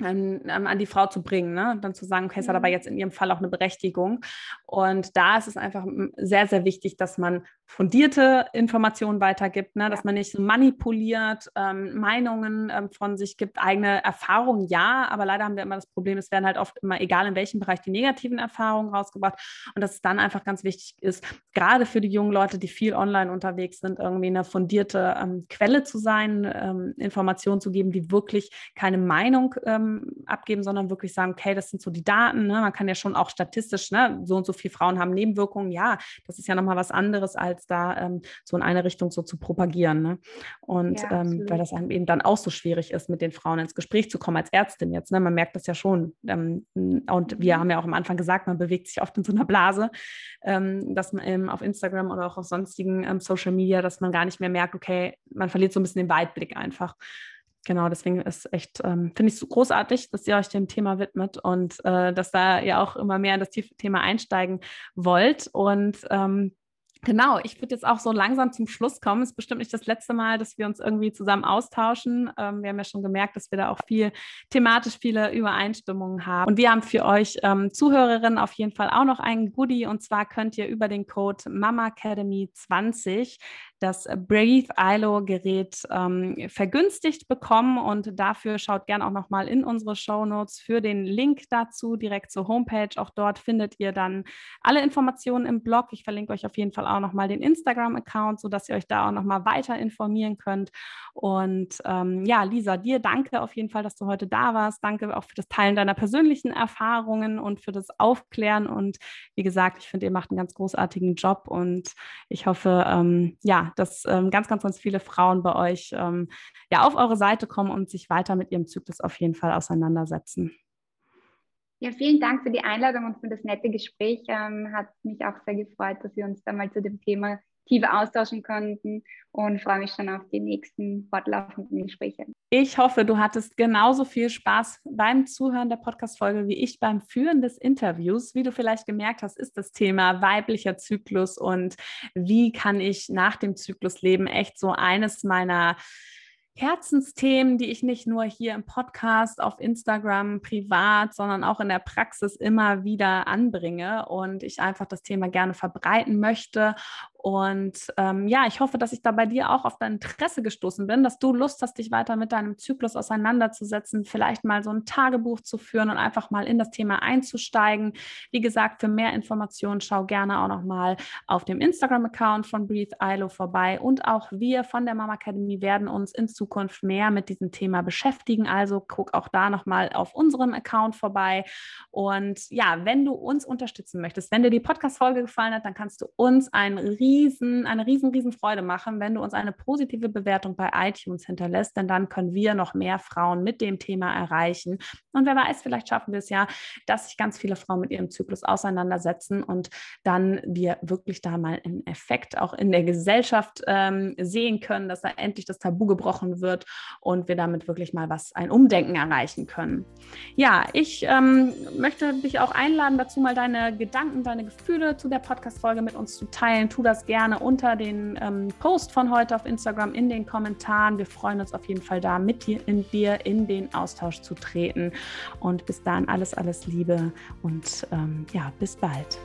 ähm, an die Frau zu bringen, ne? dann zu sagen, okay, es hat aber mhm. jetzt in ihrem Fall auch eine Berechtigung. Und da ist es einfach sehr, sehr wichtig, dass man fundierte Informationen weitergibt, ne? dass man nicht so manipuliert, ähm, Meinungen ähm, von sich gibt, eigene Erfahrungen, ja, aber leider haben wir immer das Problem, es werden halt oft immer, egal in welchem Bereich, die negativen Erfahrungen rausgebracht und dass es dann einfach ganz wichtig ist, gerade für die jungen Leute, die viel online unterwegs sind, irgendwie eine fundierte ähm, Quelle zu sein, ähm, Informationen zu geben, die wirklich keine Meinung ähm, abgeben, sondern wirklich sagen, okay, das sind so die Daten, ne? man kann ja schon auch statistisch, ne? so und so viele Frauen haben Nebenwirkungen, ja, das ist ja nochmal was anderes als als da ähm, so in eine Richtung so zu propagieren. Ne? Und ja, ähm, weil das einem eben dann auch so schwierig ist, mit den Frauen ins Gespräch zu kommen als Ärztin jetzt. Ne? Man merkt das ja schon. Ähm, und wir mhm. haben ja auch am Anfang gesagt, man bewegt sich oft in so einer Blase, ähm, dass man ähm, auf Instagram oder auch auf sonstigen ähm, Social Media, dass man gar nicht mehr merkt, okay, man verliert so ein bisschen den Weitblick einfach genau, deswegen ist echt, ähm, finde ich es so großartig, dass ihr euch dem Thema widmet und äh, dass da ihr auch immer mehr in das Thema einsteigen wollt. Und ähm, Genau, ich würde jetzt auch so langsam zum Schluss kommen. Es ist bestimmt nicht das letzte Mal, dass wir uns irgendwie zusammen austauschen. Ähm, wir haben ja schon gemerkt, dass wir da auch viel thematisch viele Übereinstimmungen haben. Und wir haben für euch ähm, Zuhörerinnen auf jeden Fall auch noch einen Goodie. Und zwar könnt ihr über den Code Mama Academy 20 das Breathe ILO Gerät ähm, vergünstigt bekommen und dafür schaut gerne auch nochmal in unsere Show Notes für den Link dazu direkt zur Homepage. Auch dort findet ihr dann alle Informationen im Blog. Ich verlinke euch auf jeden Fall auch nochmal den Instagram-Account, sodass ihr euch da auch nochmal weiter informieren könnt. Und ähm, ja, Lisa, dir danke auf jeden Fall, dass du heute da warst. Danke auch für das Teilen deiner persönlichen Erfahrungen und für das Aufklären. Und wie gesagt, ich finde, ihr macht einen ganz großartigen Job und ich hoffe, ähm, ja, dass ähm, ganz, ganz, ganz viele Frauen bei euch ähm, ja auf eure Seite kommen und sich weiter mit ihrem Zyklus auf jeden Fall auseinandersetzen. Ja, vielen Dank für die Einladung und für das nette Gespräch. Ähm, hat mich auch sehr gefreut, dass wir uns da mal zu dem Thema tiefer austauschen konnten und freue mich schon auf die nächsten fortlaufenden Gespräche. Ich hoffe, du hattest genauso viel Spaß beim Zuhören der Podcast-Folge wie ich beim Führen des Interviews. Wie du vielleicht gemerkt hast, ist das Thema weiblicher Zyklus und wie kann ich nach dem Zyklus leben echt so eines meiner Herzensthemen, die ich nicht nur hier im Podcast, auf Instagram, privat, sondern auch in der Praxis immer wieder anbringe und ich einfach das Thema gerne verbreiten möchte und ähm, ja, ich hoffe, dass ich da bei dir auch auf dein Interesse gestoßen bin, dass du Lust hast, dich weiter mit deinem Zyklus auseinanderzusetzen, vielleicht mal so ein Tagebuch zu führen und einfach mal in das Thema einzusteigen. Wie gesagt, für mehr Informationen schau gerne auch noch mal auf dem Instagram-Account von Breathe ILO vorbei. Und auch wir von der Mama Academy werden uns in Zukunft mehr mit diesem Thema beschäftigen. Also guck auch da noch mal auf unserem Account vorbei. Und ja, wenn du uns unterstützen möchtest, wenn dir die Podcast-Folge gefallen hat, dann kannst du uns ein riesen riesen, eine riesen, riesen Freude machen, wenn du uns eine positive Bewertung bei iTunes hinterlässt, denn dann können wir noch mehr Frauen mit dem Thema erreichen. Und wer weiß, vielleicht schaffen wir es ja, dass sich ganz viele Frauen mit ihrem Zyklus auseinandersetzen und dann wir wirklich da mal einen Effekt auch in der Gesellschaft ähm, sehen können, dass da endlich das Tabu gebrochen wird und wir damit wirklich mal was, ein Umdenken erreichen können. Ja, ich ähm, möchte dich auch einladen, dazu mal deine Gedanken, deine Gefühle zu der Podcast-Folge mit uns zu teilen. Tu gerne unter den ähm, Post von heute auf Instagram in den Kommentaren. Wir freuen uns auf jeden Fall da, mit dir in, dir in den Austausch zu treten. Und bis dahin alles, alles Liebe und ähm, ja, bis bald.